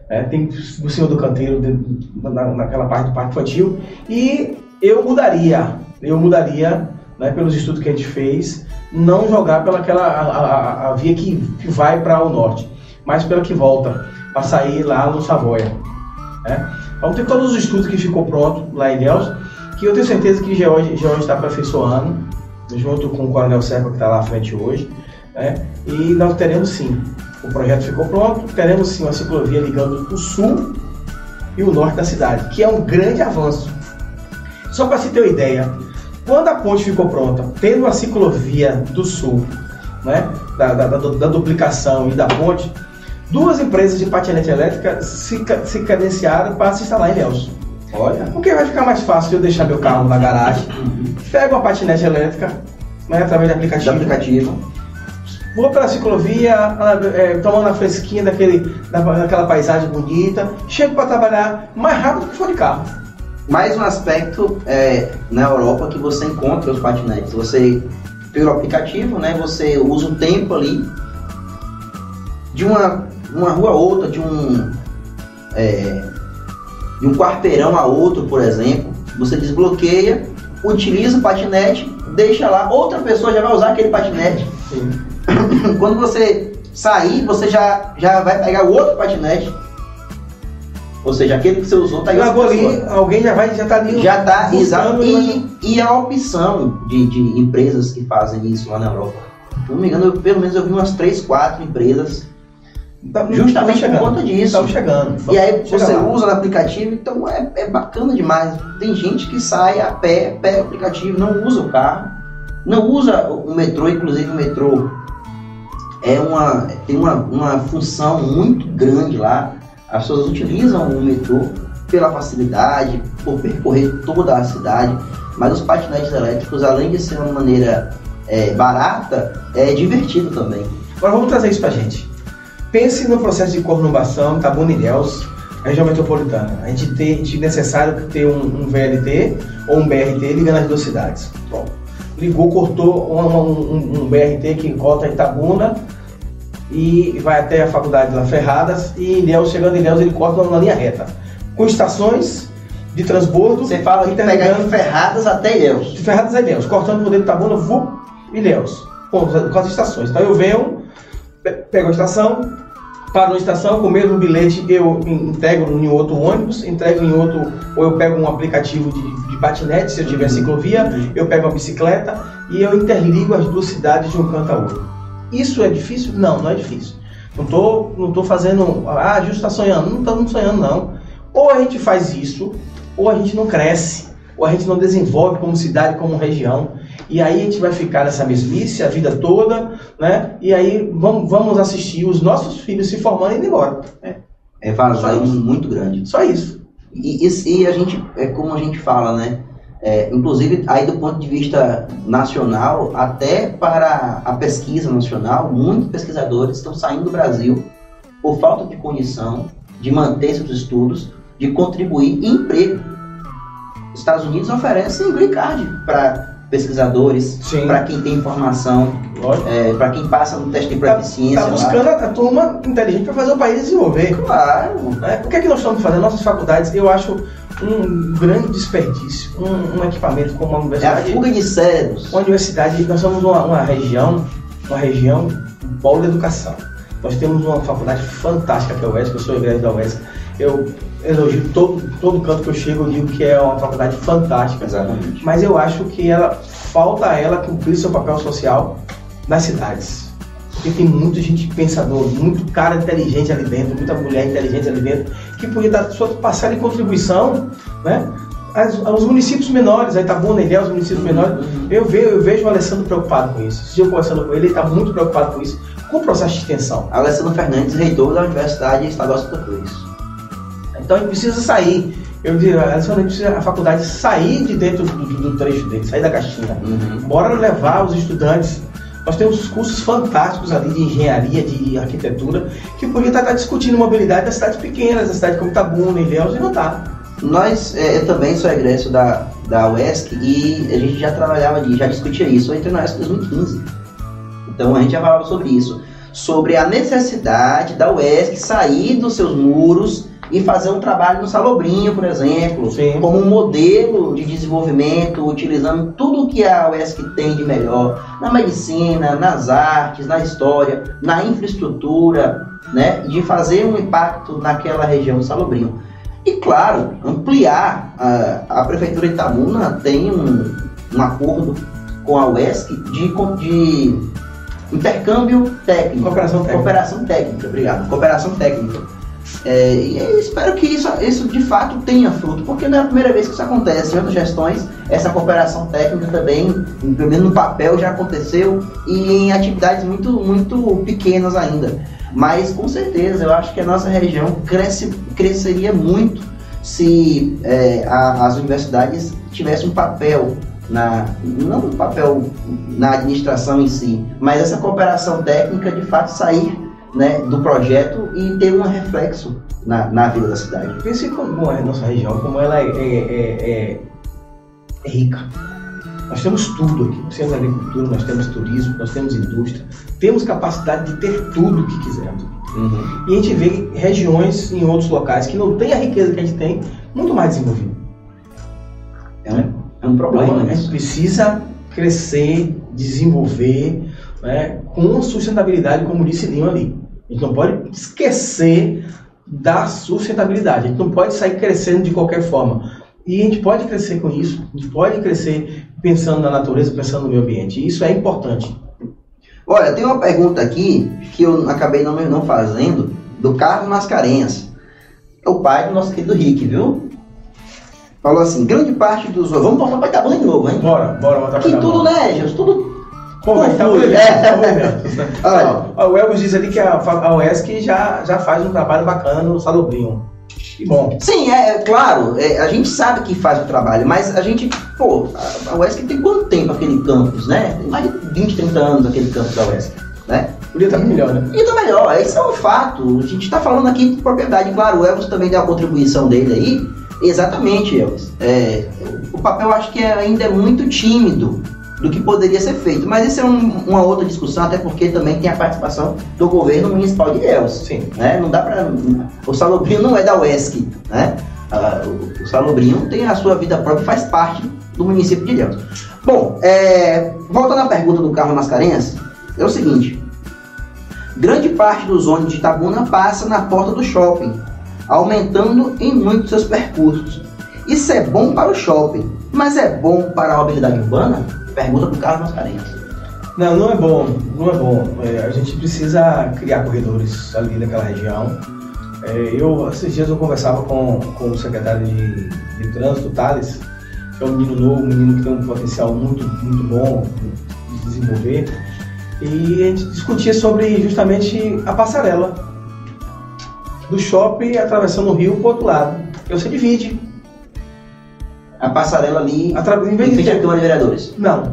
É, tem por cima do canteiro, de, na, naquela parte do Parque Infantil. E eu mudaria, eu mudaria né, pelos estudos que a gente fez, não jogar pela aquela a, a, a via que, que vai para o norte, mas pela que volta, para sair lá no Savoia. Né? Então tem todos os estudos que ficou pronto lá em Deus, que eu tenho certeza que George, está aperfeiçoando, junto com o Coronel Serpa que está lá à frente hoje, né? e nós teremos sim, o projeto ficou pronto, teremos sim uma ciclovia ligando o sul e o norte da cidade, que é um grande avanço. Só para se ter uma ideia, quando a ponte ficou pronta, tendo a ciclovia do sul, né, da, da, da duplicação e da ponte, duas empresas de patinete elétrica se, se credenciaram para se instalar em Nelson. Olha. Porque vai ficar mais fácil eu deixar meu carro na garagem, pego uma patinete elétrica, né, através de aplicativo. De aplicativo. Vou pela ciclovia, é, tomando a fresquinha daquele, daquela paisagem bonita, chego para trabalhar mais rápido que for de carro mais um aspecto é, na Europa que você encontra os patinetes. Você, pelo aplicativo, né, você usa o tempo ali de uma, uma rua a outra, de um, é, de um quarteirão a outro, por exemplo. Você desbloqueia, utiliza o patinete, deixa lá, outra pessoa já vai usar aquele patinete. Quando você sair, você já, já vai pegar o outro patinete ou seja, aquele que você usou está aí. ali, alguém já vai, já está ali. Já está, exato. E, e a opção de, de empresas que fazem isso lá na Europa. Se não me engano, eu, pelo menos eu vi umas 3, 4 empresas tá, justamente por conta disso. Estão chegando. E aí você lá. usa no aplicativo, então é, é bacana demais. Tem gente que sai a pé, pega o aplicativo, não usa o carro, não usa o metrô, inclusive o metrô é uma, tem uma, uma função muito grande lá as pessoas utilizam o metrô pela facilidade, por percorrer toda a cidade, mas os patinetes elétricos, além de ser uma maneira é, barata, é divertido também. Agora vamos trazer isso pra gente. Pense no processo de conurbação Tabuna Ilhéus, região metropolitana. A gente tem a gente necessário ter um, um, VLT ou um BRT ligando as duas cidades. Bom, ligou, cortou um, um, um BRT que em Itabuna e vai até a faculdade lá Ferradas e Ilhéus, chegando em Ilhéus, ele corta na linha reta. Com estações de transbordo. Você fala de pegar de Ferradas até Ilhéus. De Ferradas a Ilhéus, cortando por dentro da Tabuna, vou Ilhéus, com, com as estações. Então eu venho, pego a estação, paro na estação, com o mesmo bilhete eu integro em outro ônibus, entrego em outro, ou eu pego um aplicativo de, de patinete, se eu tiver uhum. ciclovia, uhum. eu pego uma bicicleta e eu interligo as duas cidades de um canto a outro. Isso é difícil? Não, não é difícil. Não tô, não tô fazendo, ah, Justo está sonhando. Não estamos sonhando, não. Ou a gente faz isso, ou a gente não cresce. ou a gente não desenvolve como cidade, como região. E aí a gente vai ficar nessa mesmice a vida toda, né? E aí vamos, vamos assistir os nossos filhos se formando e indo embora. É, é vazão muito grande. Só isso. E, e, e, a gente, é como a gente fala, né? É, inclusive, aí do ponto de vista nacional, até para a pesquisa nacional, muitos pesquisadores estão saindo do Brasil por falta de condição de manter seus estudos, de contribuir em emprego. Os Estados Unidos oferecem green card para pesquisadores, para quem tem informação, é, para quem passa no teste de tá- proficiência. Está tá buscando a, a turma inteligente para fazer o país desenvolver. Claro. Né? O que é que nós estamos fazendo? Nossas faculdades, eu acho um grande desperdício, um, um equipamento como a universidade. É a fuga de cérebros. Uma universidade, nós somos uma, uma região, uma região polo de educação. Nós temos uma faculdade fantástica que é a UESC, eu sou igreja da UESC. Eu elogio todo, todo canto que eu chego, eu digo que é uma faculdade fantástica. Exatamente. Mas eu acho que ela falta a ela cumprir seu papel social nas cidades. Porque tem muita gente pensador, muito cara inteligente ali dentro, muita mulher inteligente ali dentro, que podia dar sua parcela de contribuição, né? As, aos municípios menores, a Itabuna, Ilhéus, os municípios menores, eu vejo, eu vejo o Alessandro preocupado com isso. Se eu conversando com ele, ele está muito preocupado com isso, com o processo de extensão. Alessandro Fernandes, reitor da Universidade Estadual Santa Cruz. Então a gente precisa sair. Eu digo, Alessandro, a, precisa, a faculdade sair de dentro do, do, trecho dele, sair da caixinha. Uhum. Bora levar os estudantes nós temos cursos fantásticos ali de engenharia, de arquitetura, que podia estar discutindo mobilidade das cidades pequenas, da cidade como Itabuna, Ilhéus, e não está. Nós, é, eu também sou egresso da, da UESC e a gente já trabalhava ali, já discutia isso, eu entrei na UESC em 2015. Então a gente já falava sobre isso, sobre a necessidade da UESC sair dos seus muros e fazer um trabalho no Salobrinho, por exemplo, Sim. como um modelo de desenvolvimento, utilizando tudo que a UESC tem de melhor na medicina, nas artes, na história, na infraestrutura, né, de fazer um impacto naquela região do Salobrinho. E claro, ampliar a, a prefeitura de Itabuna tem um, um acordo com a UESC de, de intercâmbio técnico. Cooperação técnica. Cooperação técnica, obrigado. Cooperação técnica é, e eu espero que isso, isso de fato tenha fruto, porque não é a primeira vez que isso acontece. Em outras gestões, essa cooperação técnica também, pelo menos no papel, já aconteceu e em atividades muito, muito pequenas ainda. Mas com certeza, eu acho que a nossa região cresce, cresceria muito se é, a, as universidades tivessem um papel na, não um papel na administração em si, mas essa cooperação técnica de fato sair né, do projeto e ter um reflexo na, na vida da cidade. Pense como é a nossa região, como ela é, é, é, é rica. Nós temos tudo aqui. Nós temos agricultura, nós temos turismo, nós temos indústria. Temos capacidade de ter tudo o que quisermos. Uhum. E a gente vê regiões em outros locais que não têm a riqueza que a gente tem, muito mais desenvolvido. É um, é um problema. Então, a gente precisa crescer, desenvolver né, com sustentabilidade, como disse Lima ali. A gente não pode esquecer da sustentabilidade. A gente não pode sair crescendo de qualquer forma. E a gente pode crescer com isso. A gente pode crescer pensando na natureza, pensando no meio ambiente. E isso é importante. Olha, tem uma pergunta aqui que eu acabei não, não fazendo, do Carlos Mascarenhas. É o pai do nosso querido Rick, viu? Falou assim, grande parte dos... Vamos voltar para Itabuna de novo, hein? Bora, bora voltar para Que tudo, né, Jesus? Tudo Pô, mas tá é. O Elvis diz ali que a, a UESC já, já faz um trabalho bacana no Salobrinho. Que bom. Sim, é, é claro, é, a gente sabe que faz o trabalho, mas a gente, pô, a, a UESC tem quanto tempo aquele campus, né? Tem mais de 20, 30 anos aquele campus da UESC, né? Podia estar melhor, né? Podia estar melhor, isso é um fato. A gente está falando aqui de propriedade, claro, o Elvis também deu a contribuição dele aí. Exatamente, Elvis. É, o papel acho que ainda é muito tímido do que poderia ser feito. Mas isso é um, uma outra discussão, até porque também tem a participação do governo municipal de Ilhéus. Sim. Né? Não dá para o Salobrinho não é da UESC, né? Ah, o, o Salobrinho tem a sua vida própria, faz parte do município de Ilhéus. Bom, é, voltando à pergunta do Carlos Mascarenhas, é o seguinte: grande parte dos ônibus de Itabuna passa na porta do shopping, aumentando em muito seus percursos. Isso é bom para o shopping, mas é bom para a mobilidade urbana? Pergunta pro Carlos Mascarenhas. Não, não é bom, não é bom. É, a gente precisa criar corredores ali naquela região. É, eu, esses dias eu conversava com, com o secretário de, de trânsito, Thales, que é um menino novo, um menino que tem um potencial muito, muito bom de desenvolver. E a gente discutia sobre justamente a passarela do shopping atravessando o rio para o outro lado. E você divide. A passarela ali, Atra... em vez de ter... Câmara de Vereadores. Não.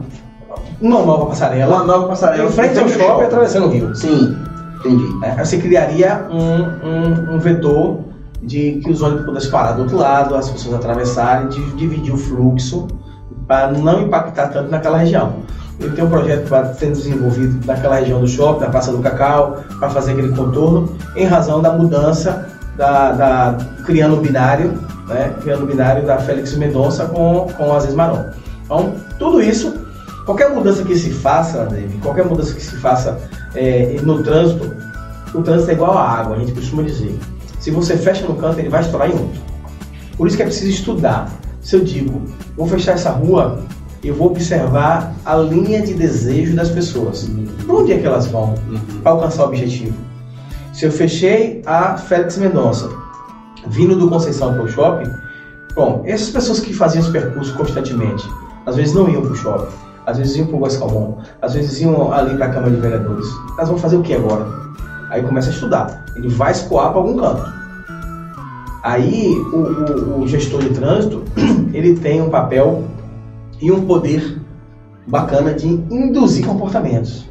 Uma nova passarela. Uma nova passarela Em frente ao shopping atravessando o rio. Sim, entendi. É, você criaria um, um, um vetor de que os ônibus pudessem parar do outro lado, as pessoas atravessarem, de dividir o fluxo para não impactar tanto naquela região. Ele tem um projeto que vai sendo desenvolvido naquela região do shopping, na Praça do Cacau, para fazer aquele contorno, em razão da mudança da, da criando o binário, né, criando o binário da Félix Mendonça com, com Aziz Maron. Então, tudo isso, qualquer mudança que se faça, David, qualquer mudança que se faça é, no trânsito, o trânsito é igual à água, a gente costuma dizer. Se você fecha no canto, ele vai estourar em outro. Por isso que é preciso estudar. Se eu digo, vou fechar essa rua, eu vou observar a linha de desejo das pessoas. Para onde é que elas vão para alcançar o objetivo? Se eu fechei a Félix Mendonça, vindo do Conceição para o shopping, bom, essas pessoas que faziam esse percurso constantemente, às vezes não iam para o shopping, às vezes iam para o Guascalmon, às vezes iam ali para a Câmara de Vereadores. Elas vão fazer o que agora? Aí começa a estudar. Ele vai escoar para algum canto. Aí o, o, o gestor de trânsito ele tem um papel e um poder bacana de induzir comportamentos.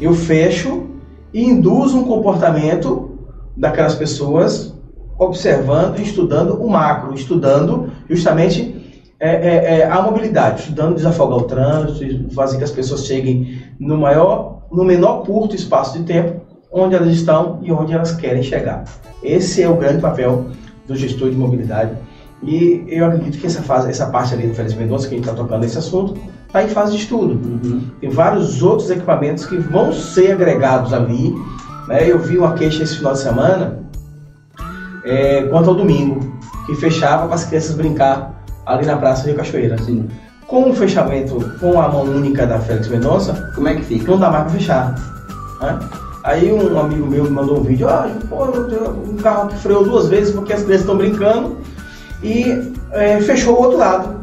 Eu fecho e induzo um comportamento daquelas pessoas observando e estudando o macro, estudando justamente é, é, é, a mobilidade, estudando desafogar o trânsito, fazer que as pessoas cheguem no maior, no menor curto espaço de tempo onde elas estão e onde elas querem chegar. Esse é o grande papel do gestor de mobilidade. E eu acredito que essa fase, essa parte ali do Félix Mendonça, que a gente está tocando nesse assunto, está em fase de estudo. Uhum. Tem vários outros equipamentos que vão ser agregados ali. Né? Eu vi uma queixa esse final de semana é, quanto ao domingo, que fechava para as crianças brincar ali na Praça Rio Cachoeira. Sim. Com o fechamento, com a mão única da Félix Mendonça, Como é que fica? não dá mais para fechar. né? Aí um amigo meu me mandou um vídeo, ah, pô, um carro que freou duas vezes porque as crianças estão brincando e é, fechou o outro lado.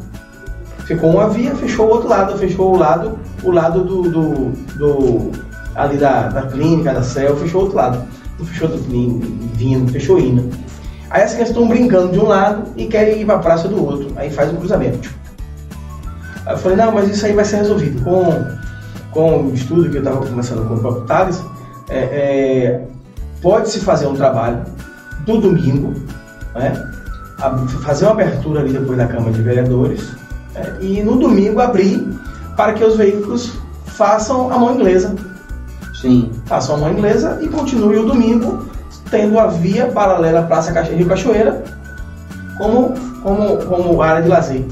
Ficou uma via, fechou o outro lado, fechou o lado, o lado do, do, do- ali da, da clínica, da CEL, fechou o outro lado. Não fechou do vindo, fechou indo. Aí as crianças estão brincando de um lado e querem ir para a praça do outro. Aí faz um cruzamento. Aí eu falei, não, mas isso aí vai ser resolvido. Com, com o estudo que eu estava começando com o próprio Thales, é, é, pode-se fazer um trabalho do domingo, né, fazer uma abertura ali depois da Câmara de Vereadores né, e no domingo abrir para que os veículos façam a mão inglesa. Sim. Façam a mão inglesa e continue o domingo tendo a via paralela à Praça Cacho- Rio Cachoeira como, como, como área de lazer.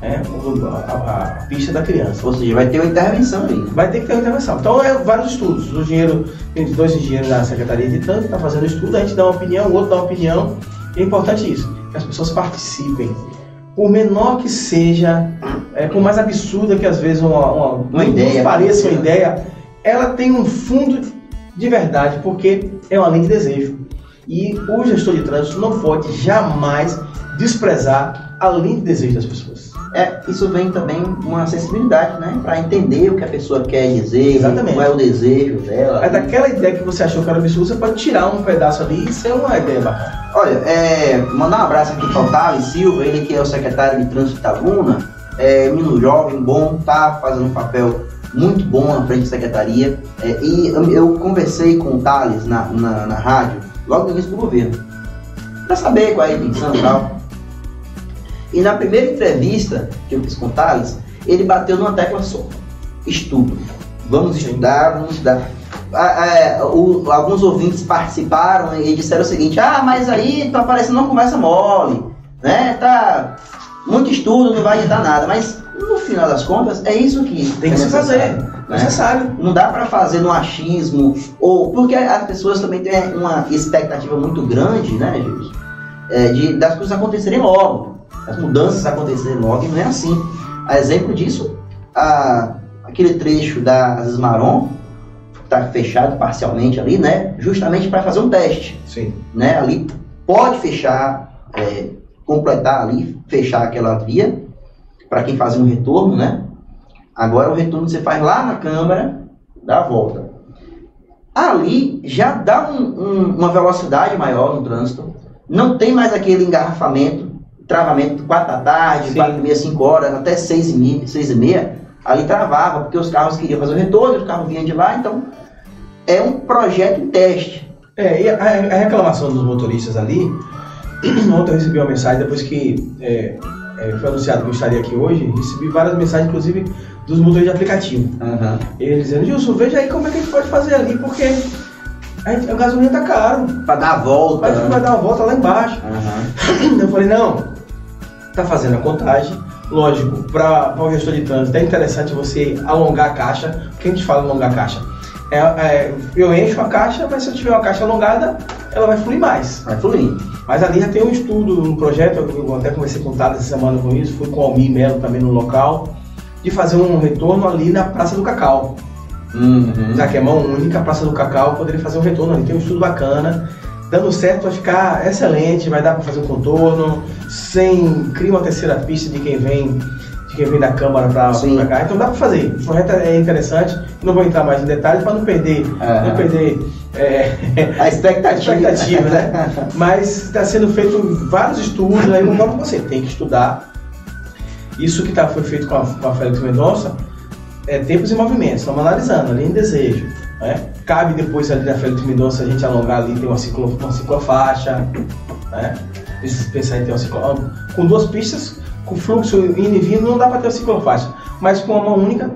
Né, o- a, a- pista da criança. Ou seja, vai ter uma intervenção aí. Vai ter que ter uma intervenção. Então, é vários estudos. O engenheiro, tem dois engenheiros da Secretaria de Trânsito, está fazendo estudo, a gente dá uma opinião, o outro dá uma opinião. E é importante isso, que as pessoas participem. Por menor que seja, é, por mais absurda que às vezes uma, uma, Uma ideia. pareça uma ideia, ela tem um fundo de verdade, porque é uma linha de desejo. E o gestor de trânsito não pode jamais desprezar a linha de desejo das pessoas. É, isso vem também uma sensibilidade, né? Para entender o que a pessoa quer dizer, Exatamente. qual é o desejo dela. Aí daquela ideia que você achou que era absurda, você pode tirar um pedaço ali e ser uma ideia bacana. Olha, é, mandar um abraço aqui para o Thales Silva, ele que é o secretário de Trânsito de Itabuna, é, menino jovem, bom, tá fazendo um papel muito bom na frente da secretaria. É, e eu, eu conversei com o Thales na, na, na rádio, logo no início do governo, para saber qual é a intenção e tal. E na primeira entrevista que eu fiz com o Thales, ele bateu numa tecla só: estudo. Vamos estudar, vamos estudar. Ah, o- alguns ouvintes participaram e disseram o seguinte: ah, mas aí tá parecendo uma conversa mole, né? Tá muito estudo, não vai adiantar nada. Mas no final das contas, é isso que Tem que é se fazer. necessário, né? Necessário. Não dá para fazer no achismo, ou porque as pessoas também têm uma expectativa muito grande, né? É, de, das coisas acontecerem logo, as mudanças acontecerem logo, e não é assim. A exemplo disso, a- aquele trecho da Aziz Maron, está fechado parcialmente ali, né? Justamente para fazer um teste, Sim. né? Ali pode fechar, é, completar ali, fechar aquela via, para quem fazia um retorno, né? Agora o retorno você faz lá na câmara, dá a volta. Ali já dá um, um, uma velocidade maior no trânsito, não tem mais aquele engarrafamento, travamento 4 da tarde, 4 e meia, 5 horas, até 6 e, meia, 6 e meia, ali travava, porque os carros queriam fazer o retorno, os carros vinham de lá, então é um projeto em teste. É, e a, a reclamação dos motoristas ali, ontem eu recebi uma mensagem, depois que é, é, foi anunciado que eu estaria aqui hoje, recebi várias mensagens, inclusive dos motores de aplicativo. Uhum. Eles dizendo, Gilson, veja aí como é que a gente pode fazer ali, porque a, gente, a gasolina tá caro. Pra dar a volta. Gente né? vai dar uma volta lá embaixo. Uhum. Eu falei, não, tá fazendo a contagem. Lógico, para o gestor de trânsito é interessante você alongar a caixa. O que a gente fala alongar a caixa? É, é, eu encho a caixa, mas se eu tiver uma caixa alongada, ela vai fluir mais. Vai fluir. Mas ali já tem um estudo, um projeto, eu até conversei com o Tado essa semana com isso, fui com o Almir Melo também no local, de fazer um retorno ali na Praça do Cacau. Uhum. Já que é mão única, a Praça do Cacau poderia fazer um retorno ali. Tem um estudo bacana, dando certo vai ficar excelente, vai dar para fazer um contorno, sem cria uma terceira pista de quem vem de quem vem da Câmara para cá. Então dá para fazer. O projeto é interessante. Não vou entrar mais em detalhes para não perder, não perder é, A expectativa. a expectativa, né? Mas está sendo feito vários estudos, aí eu concordo com você, tem que estudar. Isso que tá, foi feito com a, com a Félix Mendonça é tempos e movimentos, estamos analisando, ali em desejo. Né? Cabe depois ali da Félix Mendonça a gente alongar ali, tem uma, ciclo, uma ciclofaixa, né? Precisa pensar em ter uma ciclofaixa. Com duas pistas, com fluxo indo e vindo, não dá para ter uma ciclofaixa. Mas com uma mão única,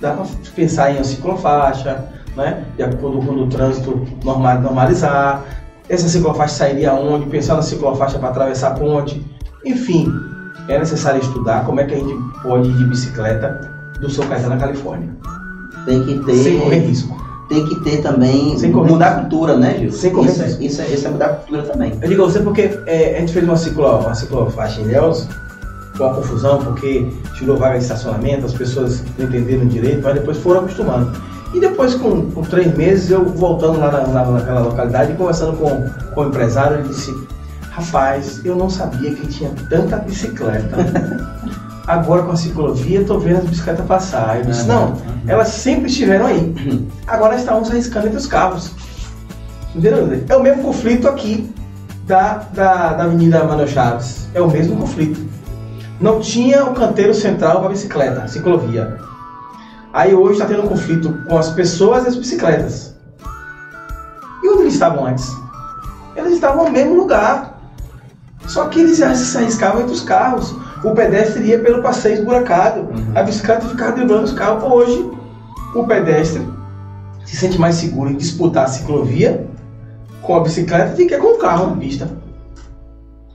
dá para pensar em uma ciclofaixa, né? De acordo com o trânsito normal, normalizar. Essa ciclofaixa sairia onde? Pensar na ciclofaixa para atravessar a ponte. Enfim, é necessário estudar como é que a gente pode ir de bicicleta do São Caetano na Califórnia. Tem que ter. Sem correr risco. Tem que ter também. Sem correr mudar a cultura, né, Gil? Sem correr isso, é, risco. isso, é, isso é mudar a cultura também. Eu digo a você porque é, a gente fez uma, ciclo, uma ciclofaixa em Ilhéus, com uma confusão, porque tirou vaga de estacionamento, as pessoas não entenderam direito, mas depois foram acostumando. E depois, com, com três meses, eu voltando lá na, na- naquela localidade e conversando com, com o empresário, ele disse: Rapaz, eu não sabia que tinha tanta bicicleta. Agora com a ciclovia, estou vendo as bicicletas passar. Eu disse: Não, elas sempre estiveram aí. Agora estamos arriscando entre os carros. Entendeu? É o mesmo conflito aqui da, da, da Avenida Manuel Chaves. É o mesmo conflito. Não tinha o canteiro central para bicicleta, ciclovia. Aí hoje está tendo um conflito com as pessoas e as bicicletas. E onde eles estavam antes? Eles estavam no mesmo lugar. Só que eles se arriscavam entre os carros. O pedestre ia pelo passeio esburacado. A bicicleta ficava driblando os carros. Hoje, o pedestre se sente mais seguro em disputar a ciclovia com a bicicleta do que com o carro na pista.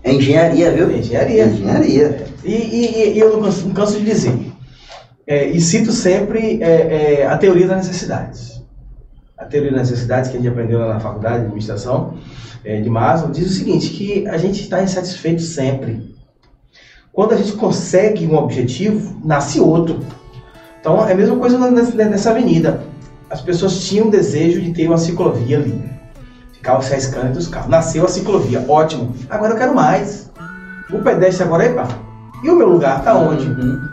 É engenharia, viu? É engenharia. É engenharia. E, e- e eu não canso, de dizer. É, e cito sempre é, é, a teoria das necessidades. A teoria das necessidades que a gente aprendeu lá na faculdade de administração é, de Maslow diz o seguinte, que a gente está insatisfeito sempre. Quando a gente consegue um objetivo, nasce outro. Então é a mesma coisa nessa, nessa avenida. As pessoas tinham desejo de ter uma ciclovia ali. Ficavam se arriscando entre os carros. Nasceu a ciclovia, ótimo. Agora eu quero mais. O pedestre agora é pá. E o meu lugar tá onde?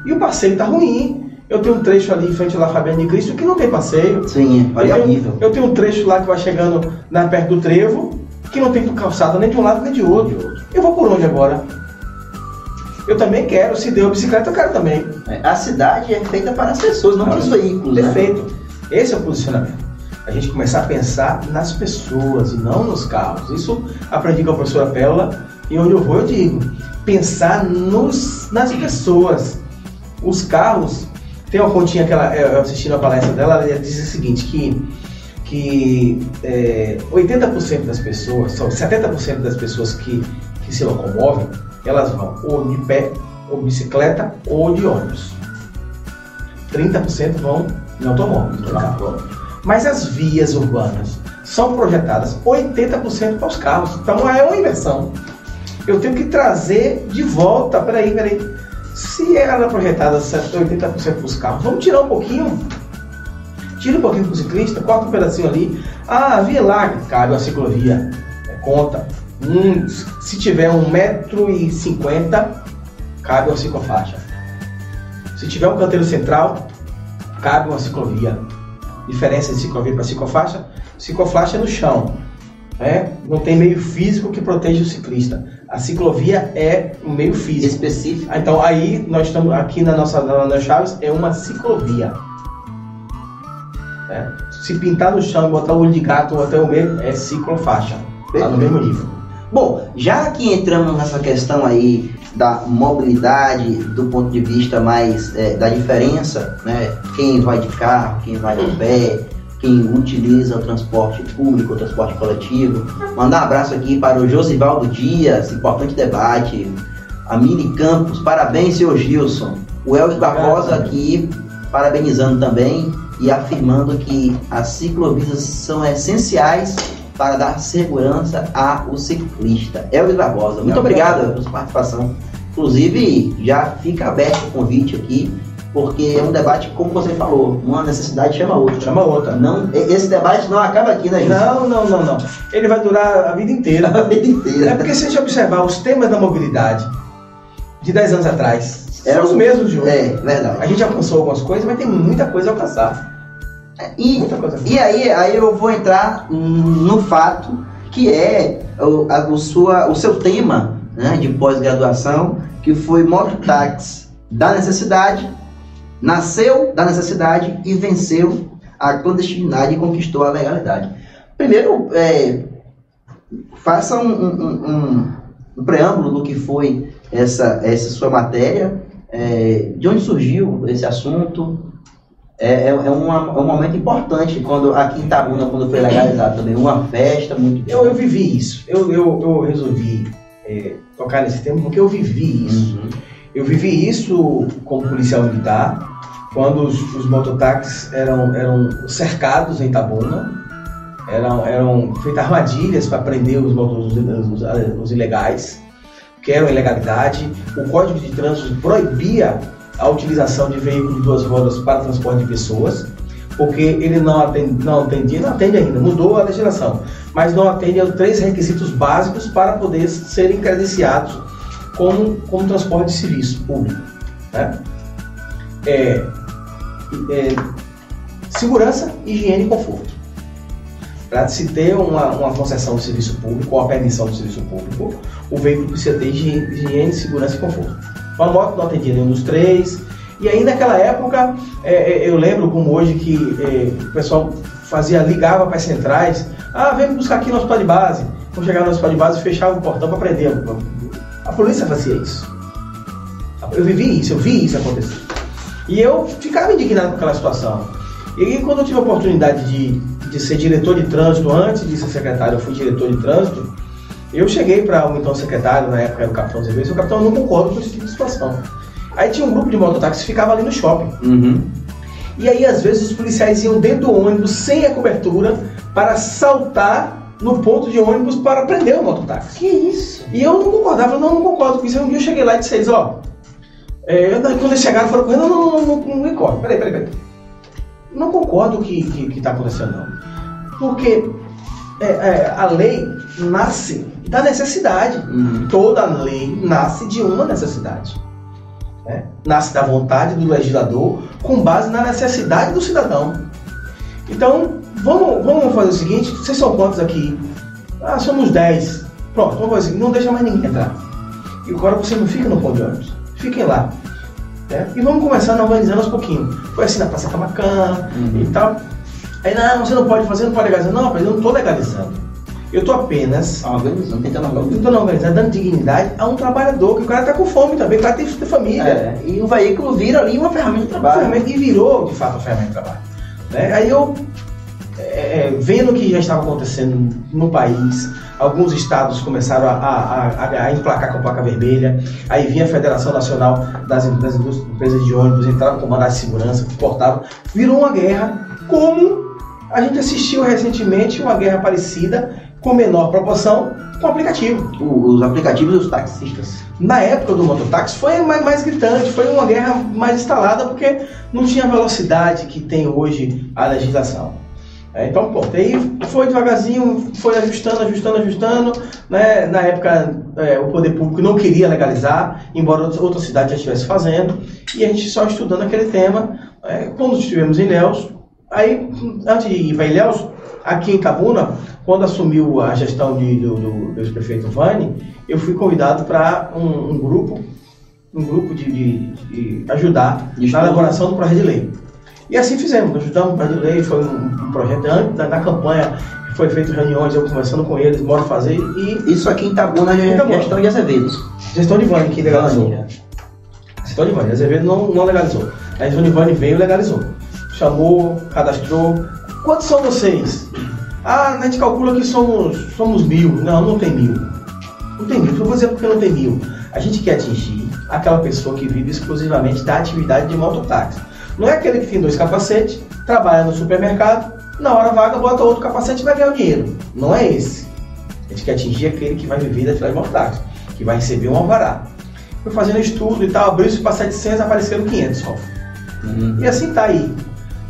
E o passeio tá ruim. Eu tenho um trecho ali em frente lá Fabiano de Cristo que não tem passeio. Sim, olha eu, o nível. tenho, eu tenho um trecho lá que vai chegando na, perto do trevo que não tem calçada nem de um lado nem de outro. Eu vou por onde agora? Eu também quero, se deu bicicleta, eu quero também. É, A cidade é feita para as pessoas, não para os veículos. né? Perfeito. Esse é o posicionamento. A gente começar a pensar nas pessoas e não nos carros. Isso aprendi com a professora Pérola e onde eu vou eu digo. Pensar nos, nas pessoas. Os carros, tem uma continha que ela, eu assisti na palestra dela, ela disse o seguinte, que, que é, 80% das pessoas, são 70% das pessoas que, que se locomovem, elas vão ou de pé, ou bicicleta, ou de ônibus. 30% vão em automóvel, carro. Mas as vias urbanas são projetadas 80% para os carros. Então é uma inversão. Eu tenho que trazer de volta, peraí, peraí. Se ela é projetada 80% para os carros, vamos tirar um pouquinho. Tira um pouquinho para o ciclista, corta um pedacinho ali. Ah, via larga, cabe a ciclovia. É, conta. Hum, se tiver um metro e cinquenta, cabe a ciclofaixa. Se tiver um canteiro central, cabe uma ciclovia. Diferença de ciclovia para ciclofaixa, ciclofaixa é no chão. Né? Não tem meio físico que proteja o ciclista. A ciclovia é um meio físico. Específico. Então aí nós estamos aqui na nossa na, na Chaves é uma ciclovia. É. Se pintar no chão e botar o olho de gato ou até o meio, é ciclofaixa. Tá no mesmo nível. Bom, já que entramos nessa questão aí da mobilidade do ponto de vista mais é, da diferença, né? Quem vai de carro, quem vai a pé, quem utiliza o transporte público, o transporte coletivo. Mandar um abraço aqui para o Josivaldo Dias, importante debate. A Mili Campos, parabéns, senhor Gilson. O Elvis Barbosa aqui, parabenizando também e afirmando que as ciclovias são essenciais para dar segurança ao ciclista. Elvis Barbosa, muito obrigado pela sua participação. Inclusive, já fica aberto o convite aqui, porque é um debate, como você falou, uma necessidade chama outra. Chama outra. Não, esse debate não acaba aqui, né, Gilson? Não, não, não, não. Ele vai durar a vida inteira. A vida inteira. É porque se a gente observar os temas da mobilidade de 10 anos atrás, são os mesmos de hoje. É, verdade. A gente alcançou algumas coisas, mas tem muita coisa a alcançar. E, e aí, aí eu vou entrar no fato que é o, a- o sua, o seu tema né, de pós-graduação, que foi mototáxi da necessidade, nasceu da necessidade e venceu a clandestinidade e conquistou a legalidade. Primeiro, é, faça um, um- um- um- um preâmbulo do que foi essa, essa sua matéria, é, de onde surgiu esse assunto, é, é, é uma- é um momento importante quando aqui em Itabuna, quando foi legalizado também, uma festa muito Eu, eu vivi isso. Eu, eu, eu resolvi é, tocar nesse tema porque eu vivi isso. Uhum. Eu vivi isso como policial militar, quando os, os mototáxis eram, eram cercados em Itabuna, eram, eram feitas armadilhas para prender os, motos, os, os- os ilegais, que eram ilegalidade. O Código de Trânsito proibia a utilização de veículos de duas rodas para transporte de pessoas, porque ele não, atende, não atendia, não atende ainda, mudou a legislação, mas não atende aos três requisitos básicos para poder serem credenciados como, como transporte de serviço público. Né? É, é, segurança, higiene e conforto. Para se ter uma, uma concessão de serviço público ou a permissão de serviço público, o veículo precisa ter higiene, higiene, segurança e conforto. A moto não atendia nenhum dos três. E aí naquela época, é, é, eu lembro como hoje que é, o pessoal fazia, ligava para as centrais, ah, vem buscar aqui no hospital de base. Quando chegava no hospital de base, fechava o portão para prender. A polícia fazia isso. Eu vivi isso, eu vi isso acontecer. E eu ficava indignado com aquela situação. E quando eu tive a oportunidade de, de ser diretor de trânsito, antes de ser secretário, eu fui diretor de trânsito, eu cheguei para o então secretário, na época era o capitão Zé o capitão, eu não concordo com esse tipo de situação. Aí tinha um grupo de mototáxi que ficava ali no shopping. Uhum. E aí, às vezes, os policiais iam dentro do ônibus sem a cobertura para saltar no ponto de ônibus para prender o mototáxi. Que isso? E eu não concordava, eu não, não concordo com isso. Um dia eu cheguei lá e disse eles, ó. é, eu- quando eles chegaram, foram correndo, não, não, não, não, não me corre. Peraí, peraí, peraí. Não concordo com o que, que, que tá acontecendo, não. Porque é, é, a lei nasce da necessidade. Uhum. Toda lei nasce de uma necessidade. né? Nasce da vontade do legislador com base na necessidade do cidadão. Então, vamos, vamos fazer o seguinte: vocês são quantos aqui? Ah, somos 10. Pronto, vamos fazer o seguinte: não deixa mais ninguém entrar. E agora você não fica no ponto de ônibus. Fiquem lá. né? E vamos começar organizando aos pouquinhos. Foi assim na Praça Camacã e tal. Aí, não, você não pode fazer, não pode legalizar. Não, rapaz, eu não estou legalizando. Eu estou apenas Organizando, tentando organizar. tentando organizar, dando dignidade a um trabalhador, que o cara tá com fome também, o cara tem, família. É, e o veículo vira ali uma ferramenta de trabalho. Ferramenta- E virou, de fato, uma ferramenta de trabalho. Né? Aí eu, é, é, vendo o que já estava acontecendo no país, alguns estados começaram a, a, a, a emplacar com placa vermelha, aí vinha a Federação Nacional das, das Empresas de Ônibus, entrava com mandado de segurança, cortava, virou uma guerra, como a gente assistiu recentemente uma guerra parecida, com menor proporção, com aplicativo. Os aplicativos e os taxistas. Na época do mototáxi foi mais, mais gritante, foi uma guerra mais instalada porque não tinha a velocidade que tem hoje a legislação. É, então, pronto. Aí foi devagarzinho, foi ajustando, ajustando, ajustando. Né? Na época, é, o poder público não queria legalizar, embora outra outra cidade já estivesse fazendo. E a gente só estudando aquele tema. É, quando estivemos em Ilhéus, aí, antes de ir para Ilhéus, aqui em Cabuna, quando assumiu a gestão de, do, do, do ex-prefeito Vani, eu fui convidado para um, um grupo, um grupo de, de- de ajudar De na elaboração do projeto de lei. E assim fizemos, ajudamos o projeto de lei, foi um, um projeto antes da, da campanha, foi feito reuniões, eu conversando com eles, bora fazer, e Isso aqui em Itabuna é Itabuna. gestão de Azevedo. gestão de Vani que legalizou. Vânia. Gestão de Vani, Azevedo não, não legalizou. A gestão de Vani veio e legalizou. Chamou, cadastrou. Quantos são vocês? Ah, a gente calcula que somos, somos mil. Não, não tem mil. Não tem mil. Eu vou dizer porque não tem mil. A gente quer atingir aquela pessoa que vive exclusivamente da atividade de mototáxi. Não é aquele que tem dois capacetes, trabalha no supermercado, na hora vaga bota outro capacete e vai ganhar o dinheiro. Não é esse. A gente quer atingir aquele que vai viver da atividade de mototáxi, que vai receber um alvará. Foi fazendo estudo e tal, abriu-se para 700, apareceram 500 só. E assim tá aí.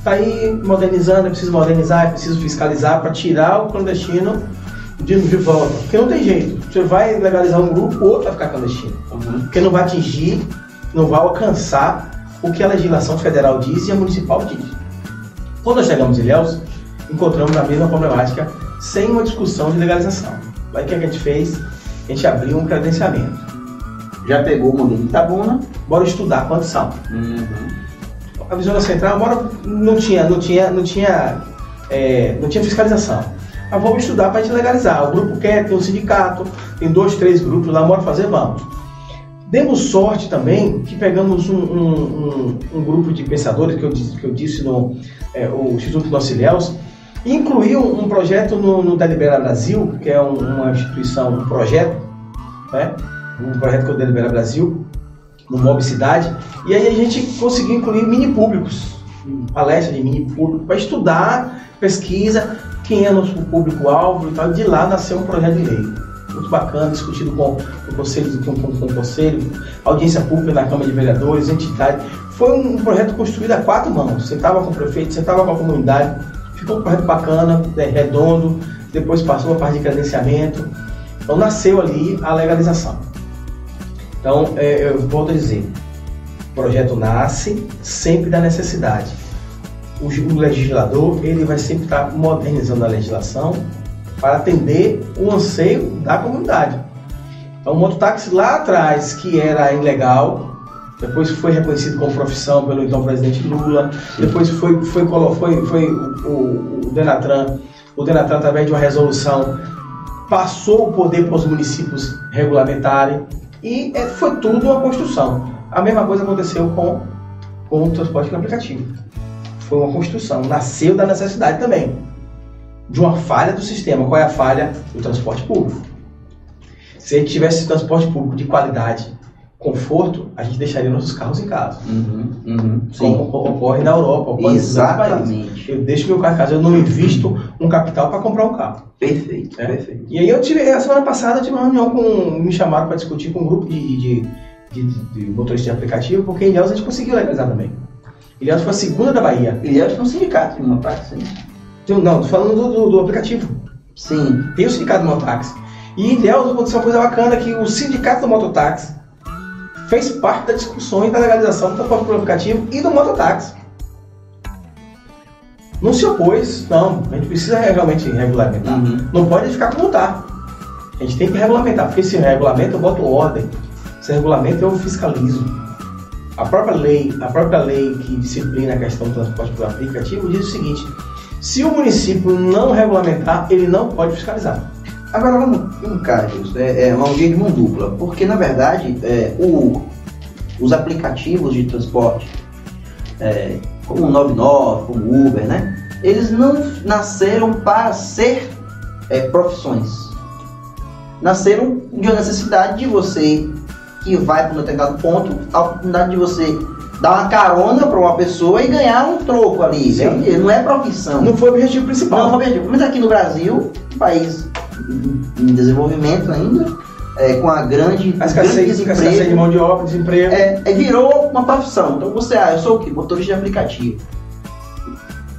Tá aí modernizando, é preciso modernizar, é preciso fiscalizar para tirar o clandestino de, de volta. Porque não tem jeito. Você vai legalizar um grupo, o outro vai ficar clandestino. Porque não vai atingir, não vai alcançar o que a legislação federal diz e a municipal diz. Quando nós chegamos em Ilhéus, encontramos a mesma problemática sem uma discussão de legalização. Aí o que a gente fez? A gente abriu um credenciamento. Já pegou o modelo de Itabuna. Bora estudar a condição. A visão central, embora não tinha, não tinha, não tinha, é, não tinha fiscalização. Mas vamos estudar para a gente legalizar. O grupo quer, tem um sindicato, tem dois, três grupos lá, bora fazer, vamos. Demos sorte também que pegamos um, um- um- um grupo de pensadores que eu disse, que eu disse no é, o Instituto Nocilhéus, e incluiu um projeto no, no Delibera Brasil, que é um- uma instituição, um projeto, né? um projeto que é o Delibera Brasil, no Mob Cidade, e aí a gente conseguiu incluir mini públicos, palestra de mini público, para estudar, pesquisa, quem é nosso público-alvo e tal, de lá nasceu um projeto de lei. Muito bacana, discutido com o conselho, com, com, com o conselho, audiência pública na Câmara de Vereadores, entidade. Foi um projeto construído a quatro mãos. Sentava com o prefeito, sentava com a comunidade, ficou um projeto bacana, né, redondo, depois passou a parte de credenciamento. Então nasceu ali a legalização. Então, é, eu volto a dizer, o projeto nasce sempre da necessidade. O, o legislador ele vai sempre estar modernizando a legislação para atender o anseio da comunidade. Então, o mototáxi lá atrás, que era ilegal, depois foi reconhecido como profissão pelo então presidente Lula, depois foi, foi, foi, foi o, o, o Denatran, o Denatran, através de uma resolução, passou o poder para os municípios regulamentarem e é, foi tudo uma construção. A mesma coisa aconteceu com, com o transporte no aplicativo. Foi uma construção, nasceu da necessidade também, de uma falha do sistema. Qual é a falha? Do transporte público. Se a gente tivesse transporte público de qualidade, conforto, a gente deixaria nossos carros em casa. Uhum, uhum, Como ocorre na Europa, ocorre. Exatamente. Eu deixo meu carro em casa, eu não invisto um capital para comprar um carro. Perfeito, É. perfeito. E aí eu tive, a semana passada eu tive uma reunião com, me chamaram para discutir com um grupo de, de, de, de motoristas de aplicativo, porque em Ilhéus a gente conseguiu legalizar também. Ilhéus foi a segunda da Bahia. Que é um sindicato de mototáxi. né? Tem- Não, tô falando do, do, do aplicativo. Sim. Tem o sindicato do mototáxi. E em Ilhéus aconteceu uma coisa bacana, que o sindicato do mototáxi fez parte das discussões da legalização do transporte por aplicativo e do mototáxi. Não se opôs, não. A gente precisa realmente regulamentar. Uhum. Não pode ficar como está. A gente tem que regulamentar, porque se regulamenta eu boto ordem. Se regulamenta eu fiscalizo. A própria lei, a própria lei que disciplina a questão do transporte por aplicativo diz o seguinte: se o município não regulamentar, ele não pode fiscalizar. Agora vamos, cá, Gilson. É, é uma via de mão dupla, porque na verdade é, o- os aplicativos de transporte, é, como o 99, como o Uber, né? Eles não nasceram para ser é, profissões. Nasceram de uma necessidade de você que vai para um determinado ponto, a oportunidade de você dar uma carona para uma pessoa e ganhar um troco ali. Sim. É não é profissão. Não foi o objetivo principal. Não, objetivo. Mas aqui no Brasil, um país em em desenvolvimento ainda, é, com a grande, a escassez, de mão de obra, desemprego. é, é, virou uma profissão. Então você, ah, eu sou o quê? Motorista de aplicativo.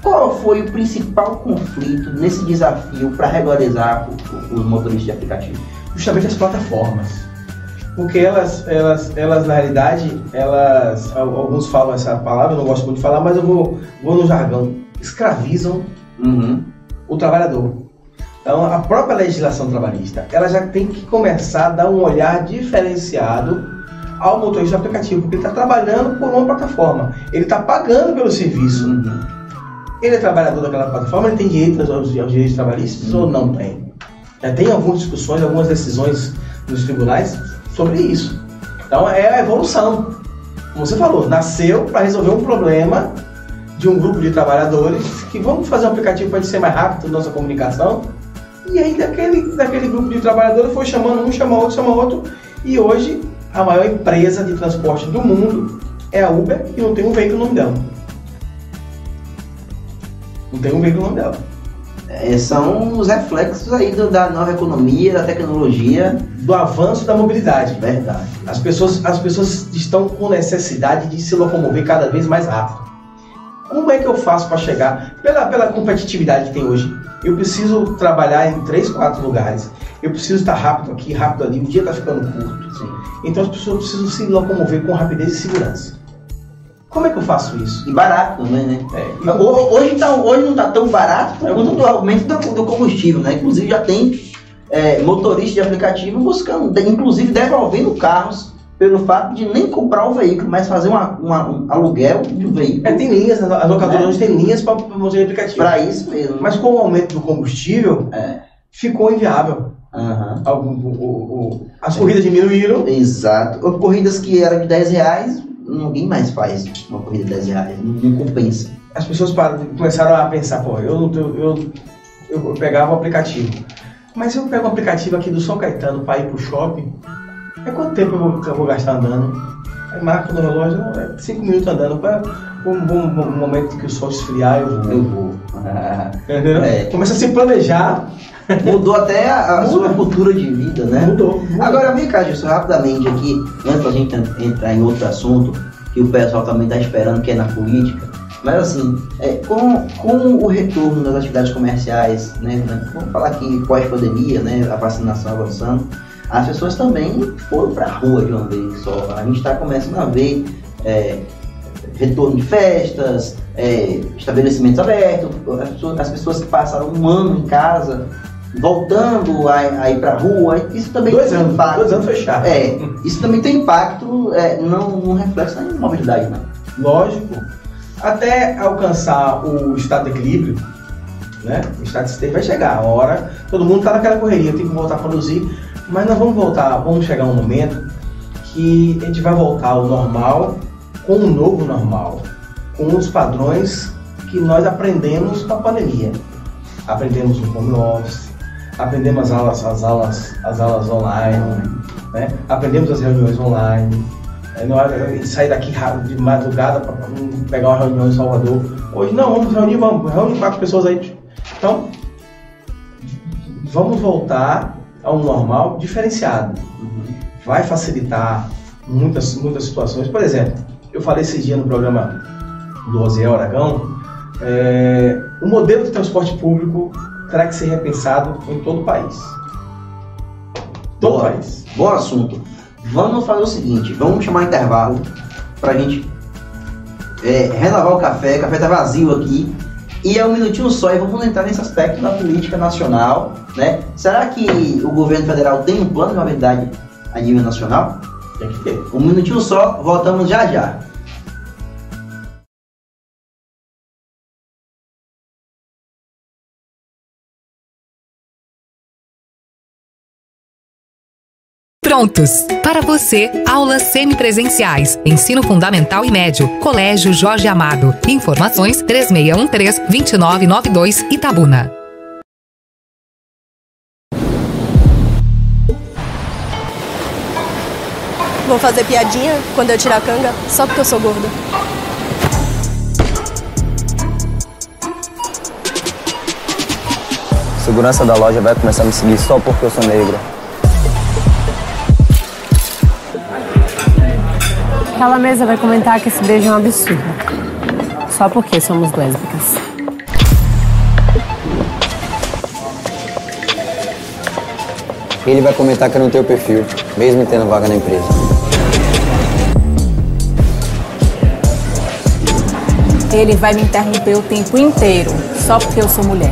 Qual foi o principal conflito nesse desafio para regularizar os motoristas de aplicativo? justamente as plataformas. Porque elas, elas, elas na realidade, elas, al- alguns falam essa palavra, eu não gosto muito de falar, mas eu vou, vou no jargão, escravizam Uhum. o trabalhador. Então, a própria legislação trabalhista, ela já tem que começar a dar um olhar diferenciado ao motorista de aplicativo, porque ele está trabalhando por uma plataforma, ele está pagando pelo serviço. Uhum. Ele é trabalhador daquela plataforma, ele tem direito aos, aos direitos trabalhistas ou não tem? Já tem algumas discussões, algumas decisões nos tribunais sobre isso. Então é a evolução. Como você falou, nasceu para resolver um problema de um grupo de trabalhadores que vamos fazer um aplicativo para ser mais rápido na nossa comunicação. E aí daquele, daquele grupo de trabalhadores foi chamando um, chama outro, chama outro. E hoje a maior empresa de transporte do mundo é a Uber e não tem um veículo no nome dela. Não tem um veículo no nome dela. É, são os reflexos aí do- da nova economia, da tecnologia. Do avanço da mobilidade. Verdade. As pessoas, as pessoas estão com necessidade de se locomover cada vez mais rápido. Como é que eu faço para chegar? Pela, pela competitividade que tem hoje, eu preciso trabalhar em três, quatro lugares. Eu preciso estar rápido aqui, rápido ali. O dia está ficando curto. Sim. Então as pessoas precisam se locomover com rapidez e segurança. Como é que eu faço isso? E barato também, né? É, Ho- Hoje, tá, hoje não tá tão barato por conta do aumento do, combustível, né? Inclusive já tem é, motoristas de aplicativo buscando, inclusive devolvendo carros pelo fato de nem comprar o veículo, mas fazer uma- uma- um aluguel de um veículo. é, tem linhas, as locadoras É. hoje têm linhas para motor de aplicativo. Para isso mesmo. Mas com o aumento do combustível, É. ficou inviável. Algum- o- o- as corridas diminuíram. Exato. Corridas que eram de 10 reais, ninguém mais faz uma corrida de 10 reais, não, não compensa. as pessoas começaram a pensar, pô, eu, eu, eu, eu pegava o aplicativo. Mas eu pego o aplicativo aqui do São Caetano para ir pro shopping, é quanto tempo eu vou, eu vou gastar andando? Aí marca no relógio, não, é 5 minutos andando, para um, um momento que o sol esfriar eu vou. Eu vou. Ah? É. Começa a se planejar, mudou até a, a sua cultura de vida, né? mudou. mudou. Agora vem cá, Gilson, rapidamente aqui, antes da gente en- entrar em outro assunto, que o pessoal também está esperando, que é na política. Mas assim, é, com, com o retorno das atividades comerciais, né, vamos falar aqui pós-pandemia, né, a vacinação avançando, as pessoas também foram para a rua de uma vez só. A gente está começando a ver é, retorno de festas, é, estabelecimentos abertos, as pessoas, as pessoas que passaram um ano em casa, voltando a, a ir para a rua, isso também Dois tem anos, impacto. dois anos fechados. É, isso também tem impacto, é, não, não reflexo na mobilidade, não. Lógico. Até alcançar o estado de equilíbrio, né? O estado de vai chegar. A hora, todo mundo está naquela correria, tem que voltar a produzir. Mas nós vamos voltar, vamos chegar um momento que a gente vai voltar ao normal com um novo normal, com os padrões que nós aprendemos com a pandemia. Aprendemos no home office, aprendemos as aulas, as aulas, as aulas online, né? aprendemos as reuniões online. Na hora de sair daqui de madrugada para pegar uma reunião em Salvador. Hoje não, vamos reunir, vamos, reunir quatro pessoas aí. Então, vamos voltar a um normal diferenciado. Vai facilitar muitas, muitas situações. Por exemplo, eu falei esse dia no programa do Osiel Aragão, é, o modelo de transporte público terá que ser repensado em todo o país. Todo Boa. país. Bom assunto. Vamos fazer o seguinte, vamos chamar um intervalo pra gente é, renovar o café, o café tá vazio aqui. E é um minutinho só e vamos entrar nesse aspecto da política nacional, né? Será que o governo federal tem um plano de mobilidade a nível nacional? Tem que ter. Um minutinho só, voltamos já já. Prontos! Para você, aulas semipresenciais, ensino fundamental e médio, Colégio Jorge Amado. Informações 3613-2992 Itabuna. Vão fazer piadinha quando eu tirar a canga só porque eu sou gorda. Segurança da loja vai começar a me seguir só porque eu sou negra. Aquela mesa vai comentar que esse beijo é um absurdo. Só porque somos lésbicas. Ele vai comentar que eu não tenho perfil, mesmo tendo vaga na empresa. Ele vai me interromper o tempo inteiro, só porque eu sou mulher.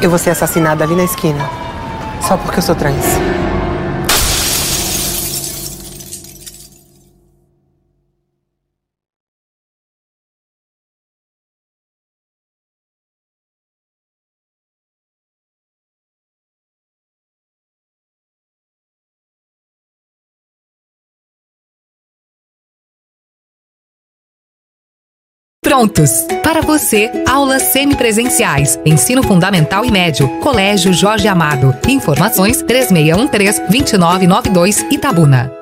Eu vou ser assassinada ali na esquina. Só porque eu sou trans. Prontos! Para você, aulas semipresenciais, ensino fundamental e médio, Colégio Jorge Amado. Informações 3613-2992 Itabuna.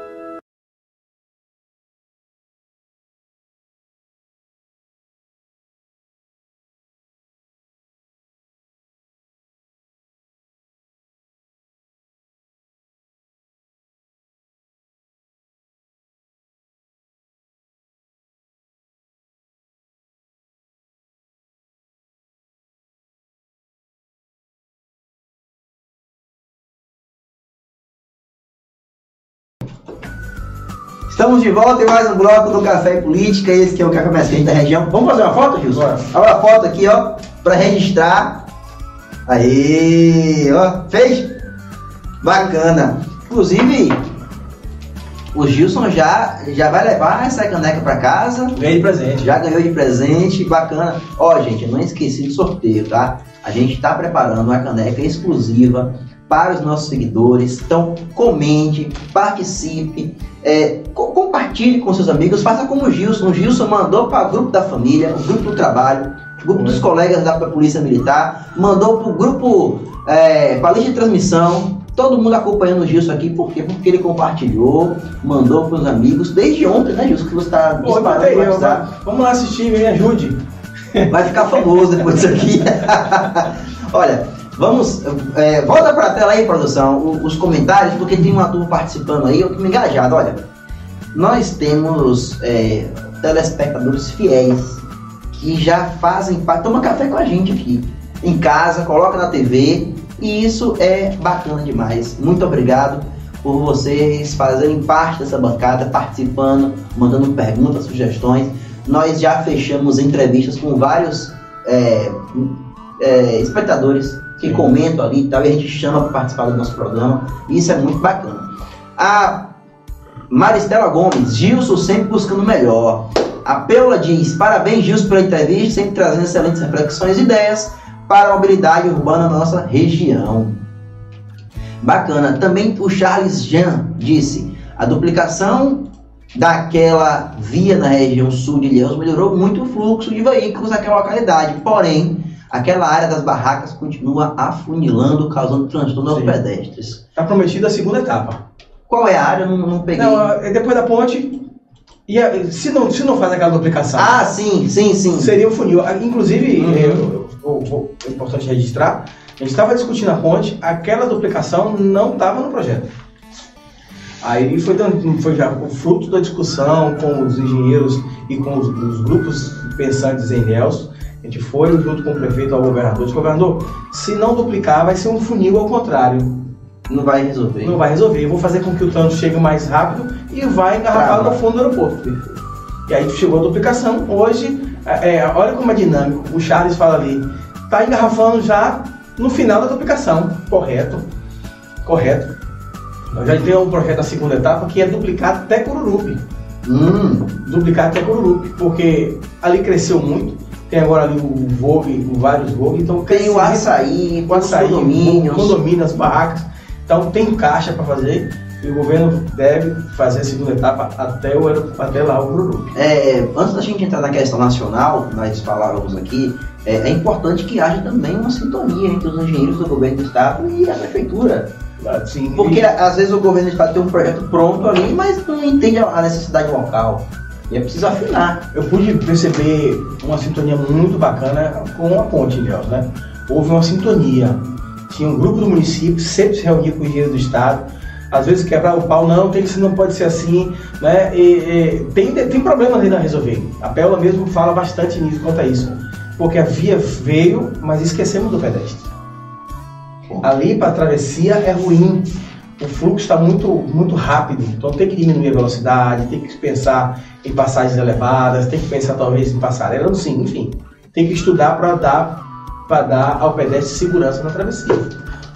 Estamos de volta em mais um bloco do Café e Política, esse que é o Café Mais Quente da região. Vamos fazer uma foto, Gilson? Bora. Olha a foto aqui, ó, para registrar. Aí, ó, fez? Bacana. Inclusive, o Gilson já, já vai levar essa caneca para casa. Ganhei de presente. Já ganhou de presente, bacana. Ó, gente, eu não esqueci do sorteio, tá? A gente está preparando uma caneca exclusiva para os nossos seguidores. Então, comente, participe, é, co- compartilhe com seus amigos, faça como o Gilson. O Gilson mandou para o grupo da família, o grupo do trabalho, o grupo dos colegas da Polícia Militar, mandou para o grupo é, para a lista de transmissão. Todo mundo acompanhando o Gilson aqui, por quê? Porque ele compartilhou, mandou para os amigos, desde ontem, né, Gilson? Que você está disparando eu, Vamos lá assistir, me ajude. Vai ficar famoso depois disso aqui. Olha, vamos. é, volta pra tela aí, produção, os comentários, porque tem uma turma participando aí, eu tô me engajado. Olha, nós temos é, telespectadores fiéis que já fazem parte, toma café com a gente aqui, em casa, coloca na TV, e isso é bacana demais. Muito obrigado por vocês fazerem parte dessa bancada, participando, mandando perguntas, sugestões. Nós já fechamos entrevistas com vários é, é, espectadores que comentam ali e tal, e a gente chama para participar do nosso programa. Isso é muito bacana. A Maristela Gomes, Gilson sempre buscando o melhor. A Peula diz: parabéns, Gilson, pela entrevista, sempre trazendo excelentes reflexões e ideias para a mobilidade urbana na nossa região. Bacana. Também o Charles Jean disse: a duplicação daquela via na região sul de Ilhéus melhorou muito o fluxo de veículos naquela localidade. Porém, aquela área das barracas continua afunilando, causando transtorno aos Sim. pedestres. Está prometida a segunda etapa. Qual é a área? Não, não peguei. Não, é depois da ponte. E se, não, se não faz aquela duplicação, Ah, sim, sim, sim. seria o funil. Ah, Inclusive, Uhum. eu- eu- eu- é importante registrar, a gente estava discutindo a ponte, aquela duplicação não estava no projeto. Aí foi, foi já o fruto da discussão com os engenheiros e com os, os grupos pensantes em Ilhéus. A gente foi junto com o prefeito ao governador. Disse, governador, se não duplicar, vai ser um funil ao contrário. Não vai resolver. Não vai resolver. Eu vou fazer com que o trânsito chegue mais rápido e vai engarrafar no fundo do aeroporto. E aí chegou a duplicação. Hoje, é, é, olha como é dinâmico. O Charles fala ali, está engarrafando já no final da duplicação. Correto. Correto. Eu já tenho um projeto da segunda etapa que é duplicar até Cururupi. Hum, Duplicar até Cururupi, porque ali cresceu muito. Tem agora ali o Vogue, o vários Vogue, então tem o açaí, o açaí, condomínios. condomínio, as barracas. Então tem caixa para fazer e o governo deve fazer a segunda etapa até, o, até lá o Cururupi. É, antes da gente entrar na questão nacional, nós falávamos aqui, é, é importante que haja também uma sintonia entre os engenheiros do governo do estado e a prefeitura. Assim, Porque e- às vezes o governo do estado tem um projeto pronto ali, mas não entende a necessidade local. E é preciso afinar. eu pude perceber uma sintonia muito bacana com a ponte, Ilhéus, né? Houve uma sintonia. Tinha um grupo do município, sempre se reunia com o engenheiro do estado. Às vezes quebrava o pau, não, tem que, não pode ser assim, né? E, e tem, tem problemas ainda a resolver. A Péola mesmo fala bastante nisso quanto a isso. porque a via veio, mas esquecemos do pedestre. Ali para a travessia é ruim. O fluxo está muito, muito rápido, então tem que diminuir a velocidade, tem que pensar em passagens elevadas, tem que pensar talvez em passarela, sim, enfim. Tem que estudar para dar, para dar ao pedestre segurança na travessia.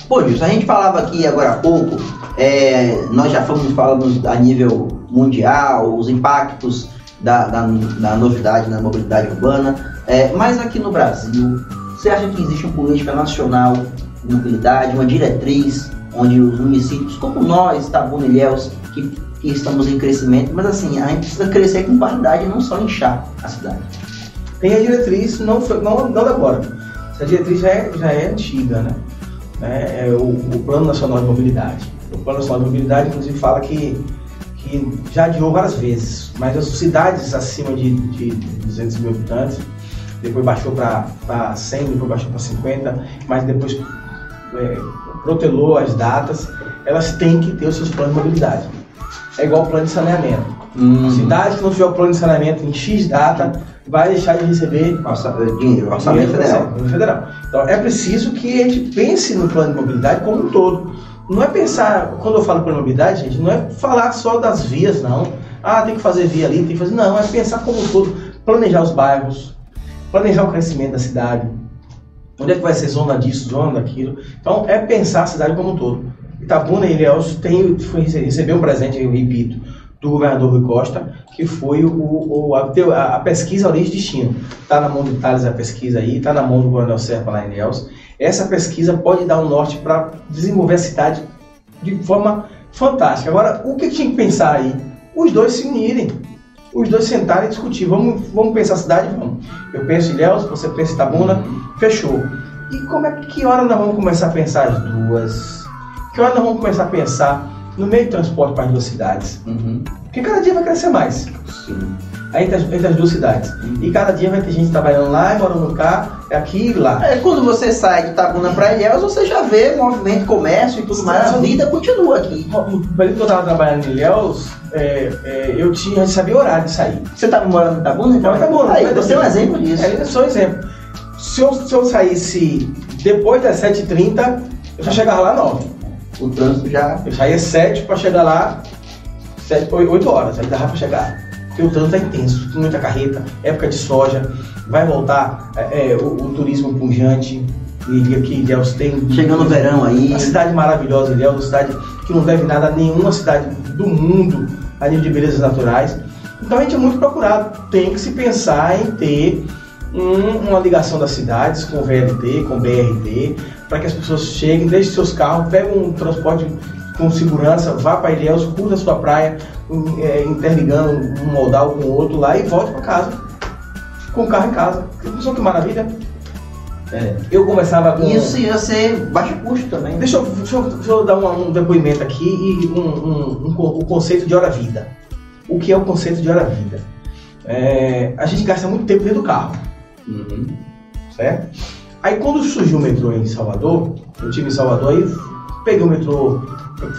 Pô, Gilson, a gente falava aqui agora há pouco, é, nós já fomos falando a nível mundial, os impactos da, da, da novidade na mobilidade urbana, é, mas aqui no Brasil, você acha que existe uma política nacional de mobilidade, uma diretriz onde os municípios, como nós, Tabuna Ilhéus, que, que estamos em crescimento, mas assim, a gente precisa crescer com qualidade, não só inchar a cidade. Tem a diretriz, não, não, não agora. Essa diretriz já é, já é antiga, né? É, é o, o, Plano Nacional de Mobilidade. O Plano Nacional de Mobilidade, inclusive, fala que, que já adiou várias vezes, mas as cidades acima de, de 200 mil habitantes, depois baixou para 100, depois baixou para 50, mas depois é, protelou as datas, elas têm que ter os seus planos de mobilidade. É igual o plano de saneamento. Hum. Cidade que não tiver o plano de saneamento em X data vai deixar de receber dinheiro, orçamento federal. federal. Então é preciso que a gente pense no plano de mobilidade como um todo. Não é pensar, quando eu falo plano de mobilidade, gente, não é falar só das vias, não. Ah, tem que fazer via ali, tem que fazer. Não, é pensar como um todo, planejar os bairros, planejar o crescimento da cidade, Onde é que vai ser zona disso, zona daquilo? Então, é pensar a cidade como um todo. Itabuna e Ilhéus tem, foi, recebeu um presente, eu repito, do governador Rui Costa, que foi o, o a, a, pesquisa Origem e Destino. Está na mão do Thales a pesquisa aí, está na mão do Coronel Serpa lá em Ilhéus. Essa pesquisa pode dar um norte para desenvolver a cidade de forma fantástica. Agora, o que tinha que pensar aí? Os dois se unirem os dois sentarem e discutir. Vamos, vamos pensar a cidade? Vamos. Eu penso em Ilhéus, você pensa em Itabuna, fechou. E como é que hora nós vamos começar a pensar as duas? Que hora nós vamos começar a pensar no meio de transporte para as duas cidades? Uhum. Porque cada dia vai crescer mais. Sim. Entre as, entre as duas cidades. Uhum. E cada dia vai ter gente trabalhando lá, morando cá, aqui e lá. É, quando você sai de Itabuna para Ilhéus, você já vê movimento, comércio e tudo Sim. mais. A vida continua aqui. No período que eu estava trabalhando em Ilhéus, é, é, eu tinha, sabia o horário de sair. Você estava morando em Itabuna? Então? Itabuna. Aí, você é um exemplo disso. É, eu sou um exemplo. Se eu, se eu saísse depois das 7h30, eu já chegava lá 9. O trânsito já. Eu saía 7 para chegar lá 7, 8 horas, aí dava para chegar. Porque o trânsito é intenso, tem muita carreta, época de soja, vai voltar é, é, o, o, turismo pujante, e aqui Ilhéus tem. Chegando o verão aí. Uma cidade maravilhosa, Ilhéus, uma cidade que não deve nada a nenhuma cidade do mundo a nível de belezas naturais. Então a gente é muito procurado. Tem que se pensar em ter um, uma ligação das cidades com o VLT, com o BRT, para que as pessoas cheguem, deixem seus carros, peguem um transporte com segurança, vá para Ilhéus, curta a sua praia, é, interligando um modal com o outro lá e volte para casa, com o carro em casa. Pensou que maravilha? É. Eu conversava com. Isso ia ser baixo custo também. Deixa eu, deixa eu, deixa eu dar um, um, depoimento aqui e um, um, um, o conceito de hora-vida. O que é o conceito de hora-vida? É, a gente gasta muito tempo dentro do carro. Uhum. Certo? Aí quando surgiu o metrô em Salvador, eu tive em Salvador, aí peguei o metrô,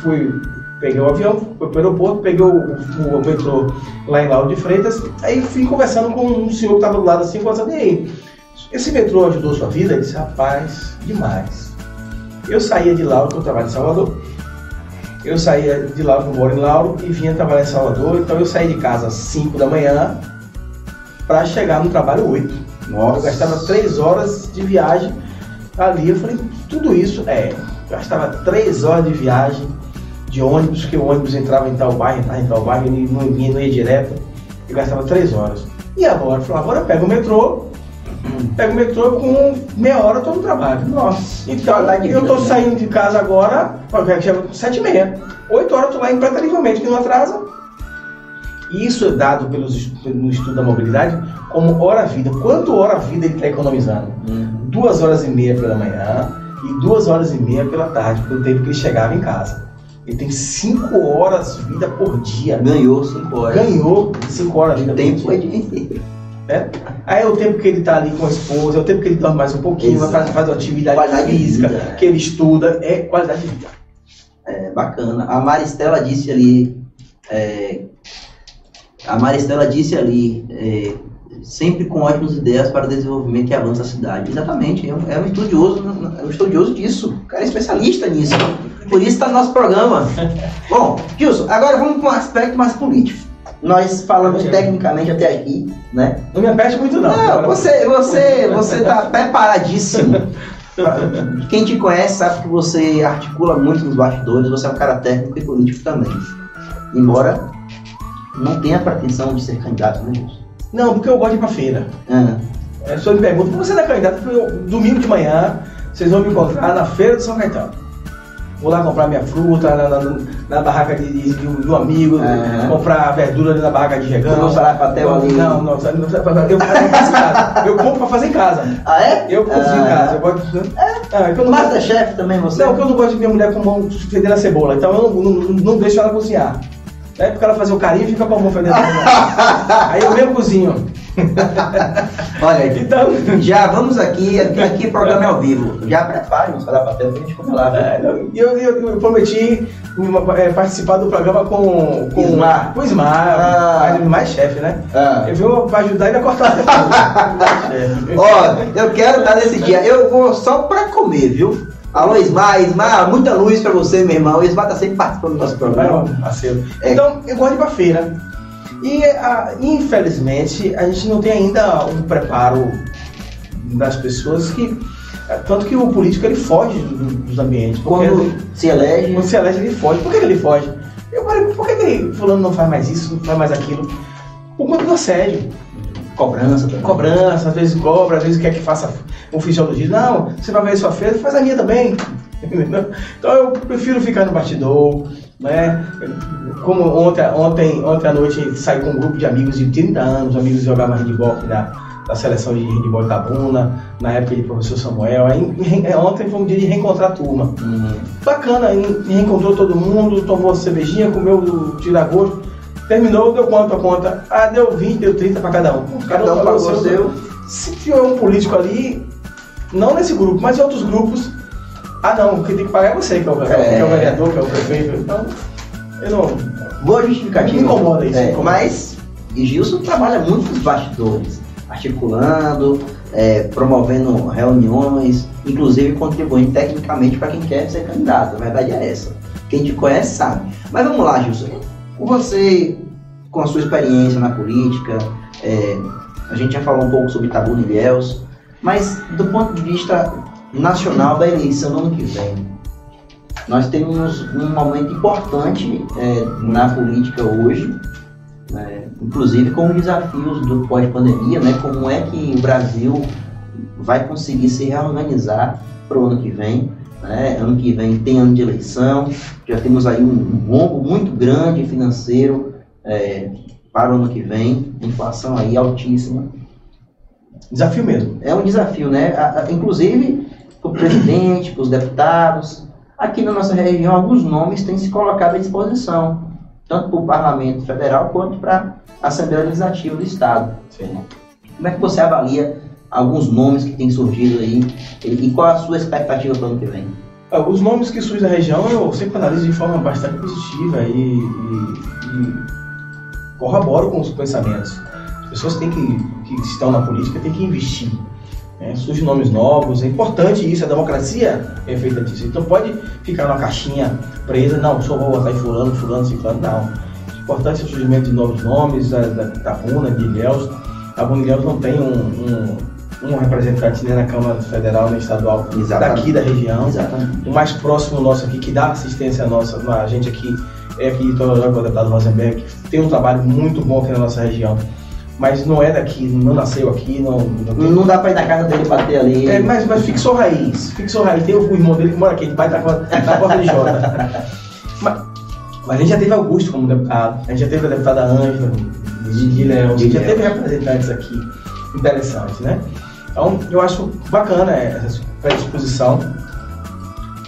fui, peguei o avião, fui para o aeroporto, peguei o, o, o, metrô lá em Lauro de Freitas, aí fui conversando com um senhor que estava do lado assim, conversando, e esse metrô ajudou sua vida? Ele disse, rapaz, demais. Eu saía de Lauro, que eu trabalho em Salvador, eu saía de Lauro, eu moro em Lauro, e vinha trabalhar em Salvador, então eu saí de casa às 5 da manhã para chegar no trabalho 8. Nossa. Eu gastava 3 horas de viagem ali, eu falei, tudo isso, é, gastava 3 horas de viagem de ônibus, que o ônibus entrava em tal bairro, entrava em tal bairro, e não vinha, não ia direto, eu gastava 3 horas. E agora? Eu falei, agora eu pego o metrô, Pego o metrô com meia hora eu tô no trabalho. Nossa. Então, eu tô né? saindo de casa agora, sete e meia. Oito horas eu tô lá impreterivelmente, que não atrasa. Isso é dado pelos, no estudo da mobilidade como hora-vida. Quanto hora-vida ele está economizando? Uhum. Duas horas e meia pela manhã e duas horas e meia pela tarde, pelo tempo que ele chegava em casa. Ele tem cinco horas vida por dia. Ganhou cinco horas. Ganhou cinco horas vida tempo por dia. Tempo é de né? Aí é o tempo que ele está ali com a esposa, é o tempo que ele dorme mais um pouquinho, faz, faz atividade qualidade física, que ele estuda, é qualidade de vida. É, bacana. A Maristela disse ali, é, a Maristela disse ali, é, sempre com ótimas ideias para o desenvolvimento e avanço da cidade. Exatamente, é um, é um estudioso, é um estudioso disso, o cara é especialista nisso. Por isso está no nosso programa. Bom, Gilson, agora vamos para um aspecto mais político. Nós falamos tecnicamente até aqui, né? Não me aperte muito não. Não, você, você, você tá preparadíssimo. Quem te conhece sabe que você articula muito nos bastidores, você é um cara técnico e político também. Embora não tenha pretensão de ser candidato, né, Gilson? Não, porque eu gosto de ir pra feira. Ah, É, só me pergunta, que você não é candidato? Eu domingo de manhã, vocês vão me encontrar na feira do São Caetano. Vou lá comprar minha fruta na, na- na barraca de, de- de um amigo, Aham. comprar verdura ali na barraca de Regão. Tu não pra hotel ali? Não, não, não, sabe, eu faço. Eu compro pra fazer em casa. Ah, é? Eu cozinho em Ah. casa. Eu gosto de. Ah, que eu não gosto- Masterchef também, você? Não, porque eu não gosto de ver mulher com mão fedendo a cebola, então eu não, não, não- não deixo ela cozinhar. É porque ela fazer o carinho e fica com a a cebola. Aí eu mesmo cozinho. Olha, Então. já vamos aqui, aqui, aqui o programa é ao vivo. Já prepare um sarapatel pra gente comer lá. viu? É, eu, eu- eu prometi uma- é, participar do programa com, com Ismar. Com o Ismar, Ah. mais, chefe, né? Ah. Eu vou ajudar ele a cortar a. Ó, eu quero estar nesse dia. Eu vou só pra comer, viu? Alô, Ismar, Ismar, muita luz pra você, meu irmão. O Ismar tá sempre participando do nosso programa. parceiro. É. Então, eu gosto de ir pra feira. E, ah, infelizmente, a gente não tem ainda um preparo das pessoas que. Tanto que o político ele foge do- dos ambientes. Quando ele- se elege, Quando se elege, ele foge. Por que ele foge? Eu falei, por que, que fulano não faz mais isso, não faz mais aquilo? Por conta do assédio. Cobrança também. Cobrança, às vezes cobra, às vezes quer que faça um fisiologia. Não, você vai ver sua feira, faz a minha também. Então eu prefiro ficar no bastidor, né? Como ontem, ontem, ontem à noite saiu com um grupo de amigos de 30 anos, amigos que jogavam handebol aqui da, da seleção de handebol Itabuna, na época de professor Samuel. Aí, re- ontem foi um dia de reencontrar a turma. Hum, Bacana, reencontrou todo mundo, tomou cervejinha, comeu o tira-gosto. Terminou, deu quanto a conta? Ah, deu 20, deu 30 para cada um. Cada um pagou o seu. Se tiver um político ali, não nesse grupo, mas em outros grupos, ah não, quem tem que pagar é você, que é o, que é o vereador, que é o prefeito. Então, eu não. Boa justificativa. Me incomoda isso, É, incomoda. Mas e Gilson trabalha muito nos bastidores, articulando, é, promovendo reuniões, inclusive contribuindo tecnicamente para quem quer ser candidato. A verdade é essa. Quem te conhece sabe. Mas vamos lá, Gilson. Você, com a sua experiência na política, é, a gente já falou um pouco sobre Tabuna e Ilhéus, mas do ponto de vista nacional da eleição do ano que vem, nós temos um momento importante é, na política hoje, né, inclusive com os desafios do pós-pandemia, né, como é que o Brasil vai conseguir se reorganizar para o ano que vem. Né, ano que vem tem ano de eleição, já temos aí um rombo muito grande financeiro é, para o ano que vem, inflação aí altíssima. Desafio mesmo. É um desafio, né? A- a- inclusive para o presidente, para os deputados. Aqui na nossa região, alguns nomes têm se colocado à disposição, tanto para o Parlamento Federal quanto para a Assembleia Legislativa do Estado. Como é que você avalia alguns nomes que têm surgido aí e, qual a sua expectativa para o ano que vem? Os nomes que surgem da região eu sempre analiso de forma bastante positiva e, e- e corroboro com os pensamentos. As pessoas têm que, que estão na política têm que investir. né? Surgem nomes novos, é importante isso, a democracia é feita disso. Então pode ficar numa caixinha presa, não, só vou votar em fulano, fulano, ciclano, não. É importante o surgimento de novos nomes, da, da, da Buna, de Ilhéus. A Buna Ilhéus não tem um, um, um representante nem na Câmara Federal nem estadual Exatamente. daqui da região. Exatamente. O mais próximo nosso aqui, que dá assistência nossa, a gente aqui é aqui de Tororó, com o deputado Rosenberg, que tem um trabalho muito bom aqui na nossa região. Mas não é daqui, não nasceu aqui, não, não tem- Não dá para ir na casa dele bater ali. é, mas, mas fixou raiz, fixou raiz. Tem o irmão dele que mora aqui, da, porta- da porta de Jota. mas, mas a gente já teve Augusto como deputado, a gente já teve a deputada Ângela, de Léo, a gente já teve representantes aqui interessantes, né? Então, eu acho bacana essa predisposição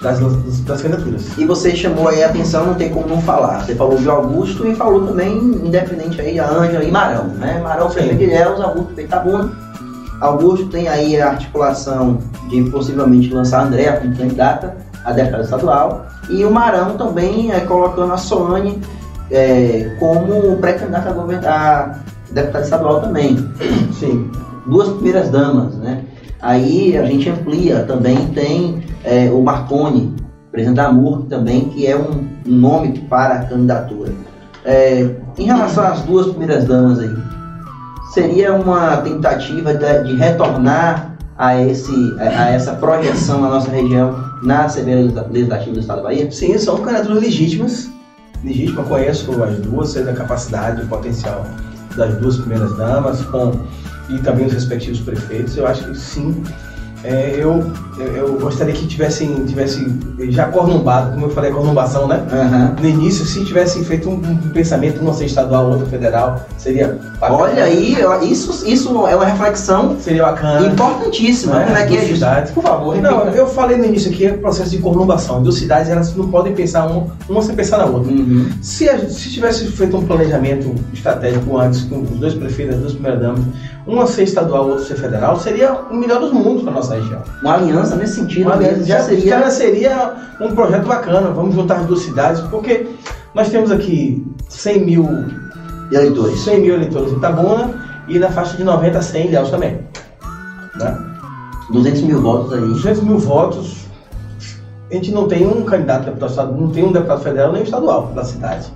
das, das, das candidaturas. E você chamou aí a atenção, não tem como não falar. Você falou de Augusto e falou também, independente aí, a Ângela e Marão, né? Marão prefeito de Ilhéus, Augusto prefeito de Itabuna. Augusto tem aí a articulação de possivelmente lançar a Andréa como candidata a deputada estadual. E o Marão também é colocando a Soane é, como pré-candidato a, a deputado estadual também. Sim. Duas primeiras damas, né? Aí a gente amplia, também tem é, o Marconi, presidente da AMUR também, que é um nome para a candidatura. É, em relação às duas primeiras damas aí, seria uma tentativa de, de retornar a, esse, a essa projeção na nossa região na Assembleia Legislativa do Estado da Bahia? Sim, são candidaturas legítimas. Legítima, conheço as duas, sei da capacidade e potencial das duas primeiras damas, com, e também os respectivos prefeitos. Eu acho que sim. É, eu, eu, eu gostaria que tivessem, tivessem já cornumbado, como eu falei, cornumbação, né? Aham. No início, se tivessem feito um, um pensamento, uma ser estadual, outra federal, seria bacana. Olha aí, isso, isso é uma reflexão Seria bacana. importantíssima. Né? Como é que é isso? cidades. Por favor, Não, eu falei no início aqui, é processo de cornumbação. Duas cidades, elas não podem pensar uma, uma sem pensar na outra. Uhum. Se, a- se tivesse feito um planejamento estratégico antes, com os dois prefeitos, as duas primeiras damas, uma ser estadual, outra ser federal, seria o melhor dos mundos para nossa região. Uma aliança nesse sentido aliança já seria. já seria um projeto bacana. Vamos juntar as duas cidades, porque nós temos aqui 100 mil, eleitores. 100 mil eleitores em Itabuna e na faixa de 90 a 100 em Ilhéus também. Né? 200 mil votos aí. 200 mil votos, a gente não tem um candidato a deputado estadual, não tem um deputado federal nem um estadual da cidade.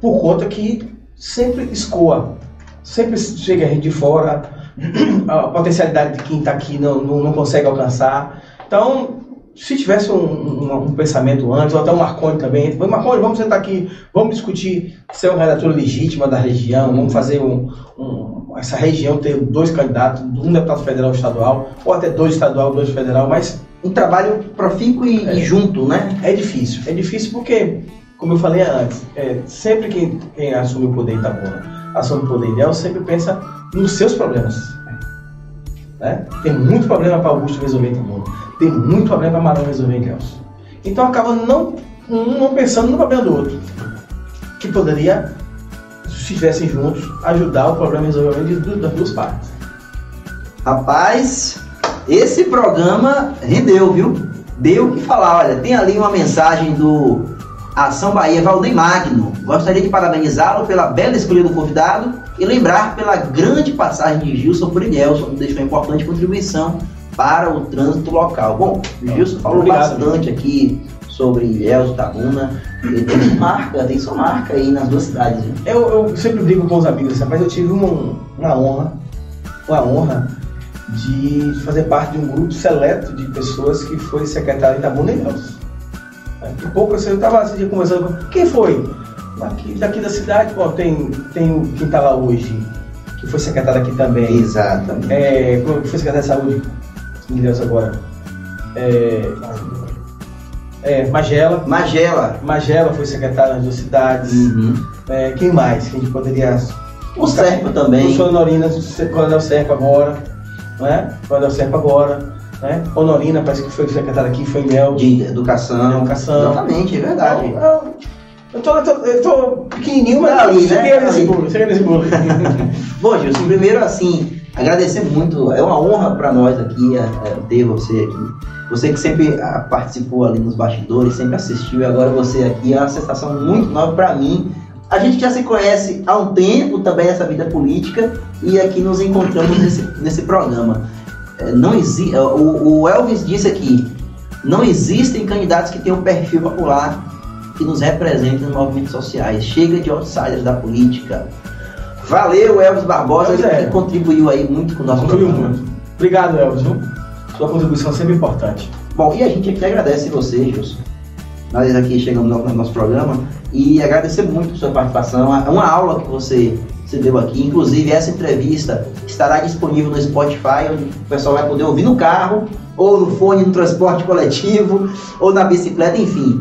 Por conta que sempre escoa, sempre chega gente de fora, a potencialidade de quem está aqui não, não, não consegue alcançar. Então, se tivesse um, um- um pensamento antes, ou até o Marconi também, "Ô, Marconi, vamos sentar aqui, vamos discutir se é uma candidatura legítima da região, vamos fazer um, um- essa região ter dois candidatos, um deputado federal e um estadual, ou até dois estadual, dois federal, mas Um trabalho profícuo e, e junto, né? é difícil. É difícil porque, como eu falei antes, é, sempre quem, quem assume o poder em Itabuna, assume o poder Ilhéus, sempre pensa nos seus problemas. Né? Tem muito problema para Augusto resolver em Itabuna. Tem muito problema para Marão resolver em Ilhéus. Então acaba não, um não pensando no problema do outro. Que poderia, se estivessem juntos, ajudar o problema du- das duas partes. Rapaz, esse programa rendeu, viu? Deu o que falar. Olha, tem ali uma mensagem do Ação Bahia Valdeir Magno. Gostaria de parabenizá-lo pela bela escolha do convidado e lembrar pela grande passagem de Gilson por Ilhéus, onde deixou importante contribuição para o trânsito local. Bom, o Gilson falou Obrigado, bastante aqui sobre Ilhéus, Tabuna. Ele tem sua marca, tem sua marca aí nas duas cidades. Eu, eu sempre brigo com os amigos, assim, mas eu tive uma, uma honra, uma honra de fazer parte de um grupo seleto de pessoas que foi secretário em Itabuna e Ilhéus. E pouco assim, eu estava assim, dia conversando quem foi? Daqui, daqui da cidade, bom, tem, tem o- quem está lá hoje, que foi secretário aqui também. Exatamente. É, foi secretário de saúde em Ilhéus agora? É, é, Magela. Magela. Magela foi secretário nas duas cidades. Uhum. É, quem mais que a gente poderia O Serpa também. o Honorina, o Coronel Serpa agora, né? Coronel Serpa agora, né? Honorina parece que foi secretário aqui, foi Mel. de educação. De educação. Exatamente, é verdade. Então, eu, eu, tô, eu, tô, eu tô pequenininho, mas ali, eu né? cheguei nesse ali. bolo, cheguei nesse bolo. Bom, Gilson, primeiro assim, agradecer muito. É uma honra para nós aqui é, é, ter você aqui. Você que sempre ah, participou ali nos bastidores, sempre assistiu, e agora você aqui é uma sensação muito nova para mim. A gente já se conhece há um tempo também essa vida política e aqui nos encontramos nesse, nesse programa. É, Não exi o, o Elvis disse aqui, não existem candidatos que tenham um perfil popular que nos representem nos movimentos sociais. Chega de outsiders da política. Valeu, Elvis Barbosa, Pois que é. contribuiu aí muito com o nosso Contribuiu programa. muito. Obrigado, Elvis. Sua contribuição é sempre importante. Bom, e a gente aqui agradece você, Gilson. Nós aqui chegamos no no nosso programa e agradecer muito a sua participação. É uma aula que você, você deu aqui. Inclusive, essa entrevista estará disponível no Spotify, onde o pessoal vai poder ouvir no carro, ou no fone, no transporte coletivo, ou na bicicleta, enfim.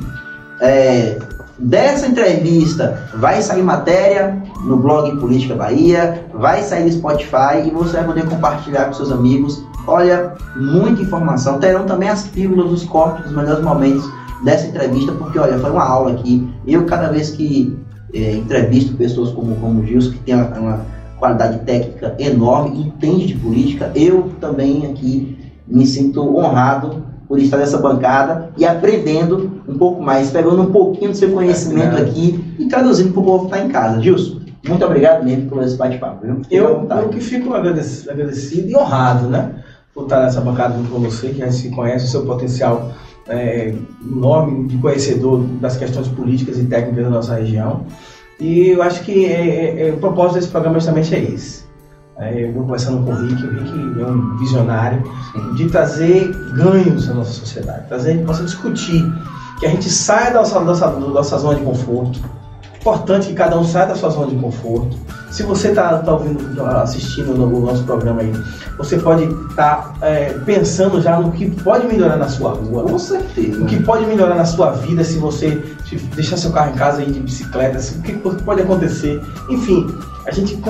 É, dessa entrevista vai sair matéria no blog Política Bahia, vai sair no Spotify e você vai poder compartilhar com seus amigos. Olha, muita informação. Terão também as pílulas, os cortes, os melhores momentos dessa entrevista, porque olha, foi uma aula aqui. Eu, cada vez que é, entrevisto pessoas como, como o Gilson, que tem uma, uma qualidade técnica enorme, entende de política, eu também aqui me sinto honrado por estar nessa bancada e aprendendo um pouco mais, pegando um pouquinho do seu conhecimento aqui e traduzindo para o povo que está em casa. Gilson, muito obrigado mesmo por esse bate-papo. Eu, eu que fico agradecido, agradecido e honrado, né? Por estar nessa bancada junto com você, que a gente se conhece, o seu potencial é, enorme de conhecedor das questões políticas e técnicas da nossa região. E eu acho que é, é, é o propósito desse programa justamente é esse. É, eu vou conversando com o Rick, o Rick é um visionário de trazer ganhos à nossa sociedade, trazer, possa discutir, que a gente saia da nossa, nossa, da nossa zona de conforto, importante que cada um saia da sua zona de conforto. Se você está tá ouvindo, assistindo no nosso programa aí, você pode estar tá, é, pensando já no que pode melhorar na sua rua. Com certeza. O que pode melhorar na sua vida se você deixar seu carro em casa e ir de bicicleta, o que pode acontecer. Enfim, a gente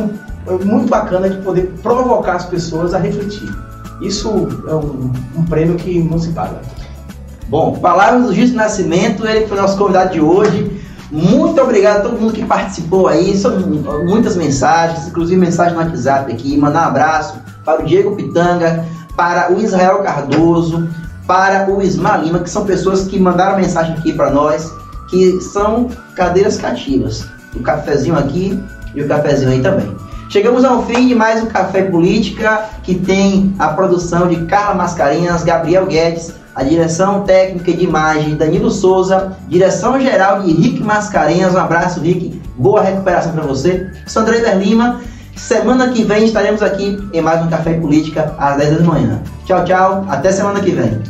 é muito bacana de poder provocar as pessoas a refletir. Isso é um, um prêmio que não se paga. Bom, palavras do Justo Nascimento, ele foi nosso convidado de hoje. Muito obrigado a todo mundo que participou aí. São muitas mensagens, inclusive mensagem no WhatsApp aqui. Mandar um abraço para o Diego Pitanga, para o Israel Cardoso, para o Isma Lima, que são pessoas que mandaram mensagem aqui para nós, que são cadeiras cativas. O cafezinho aqui e o cafezinho aí também. Chegamos ao fim de mais um Café Política, que tem a produção de Carla Mascarenhas, Gabriel Guedes, a direção técnica de imagem Danilo Souza, direção geral de Rick Mascarenhas. Um abraço, Rick. Boa recuperação para você. Sandra Lima. Semana que vem estaremos aqui em mais um Café Política às 10 da manhã. Tchau, tchau. Até semana que vem.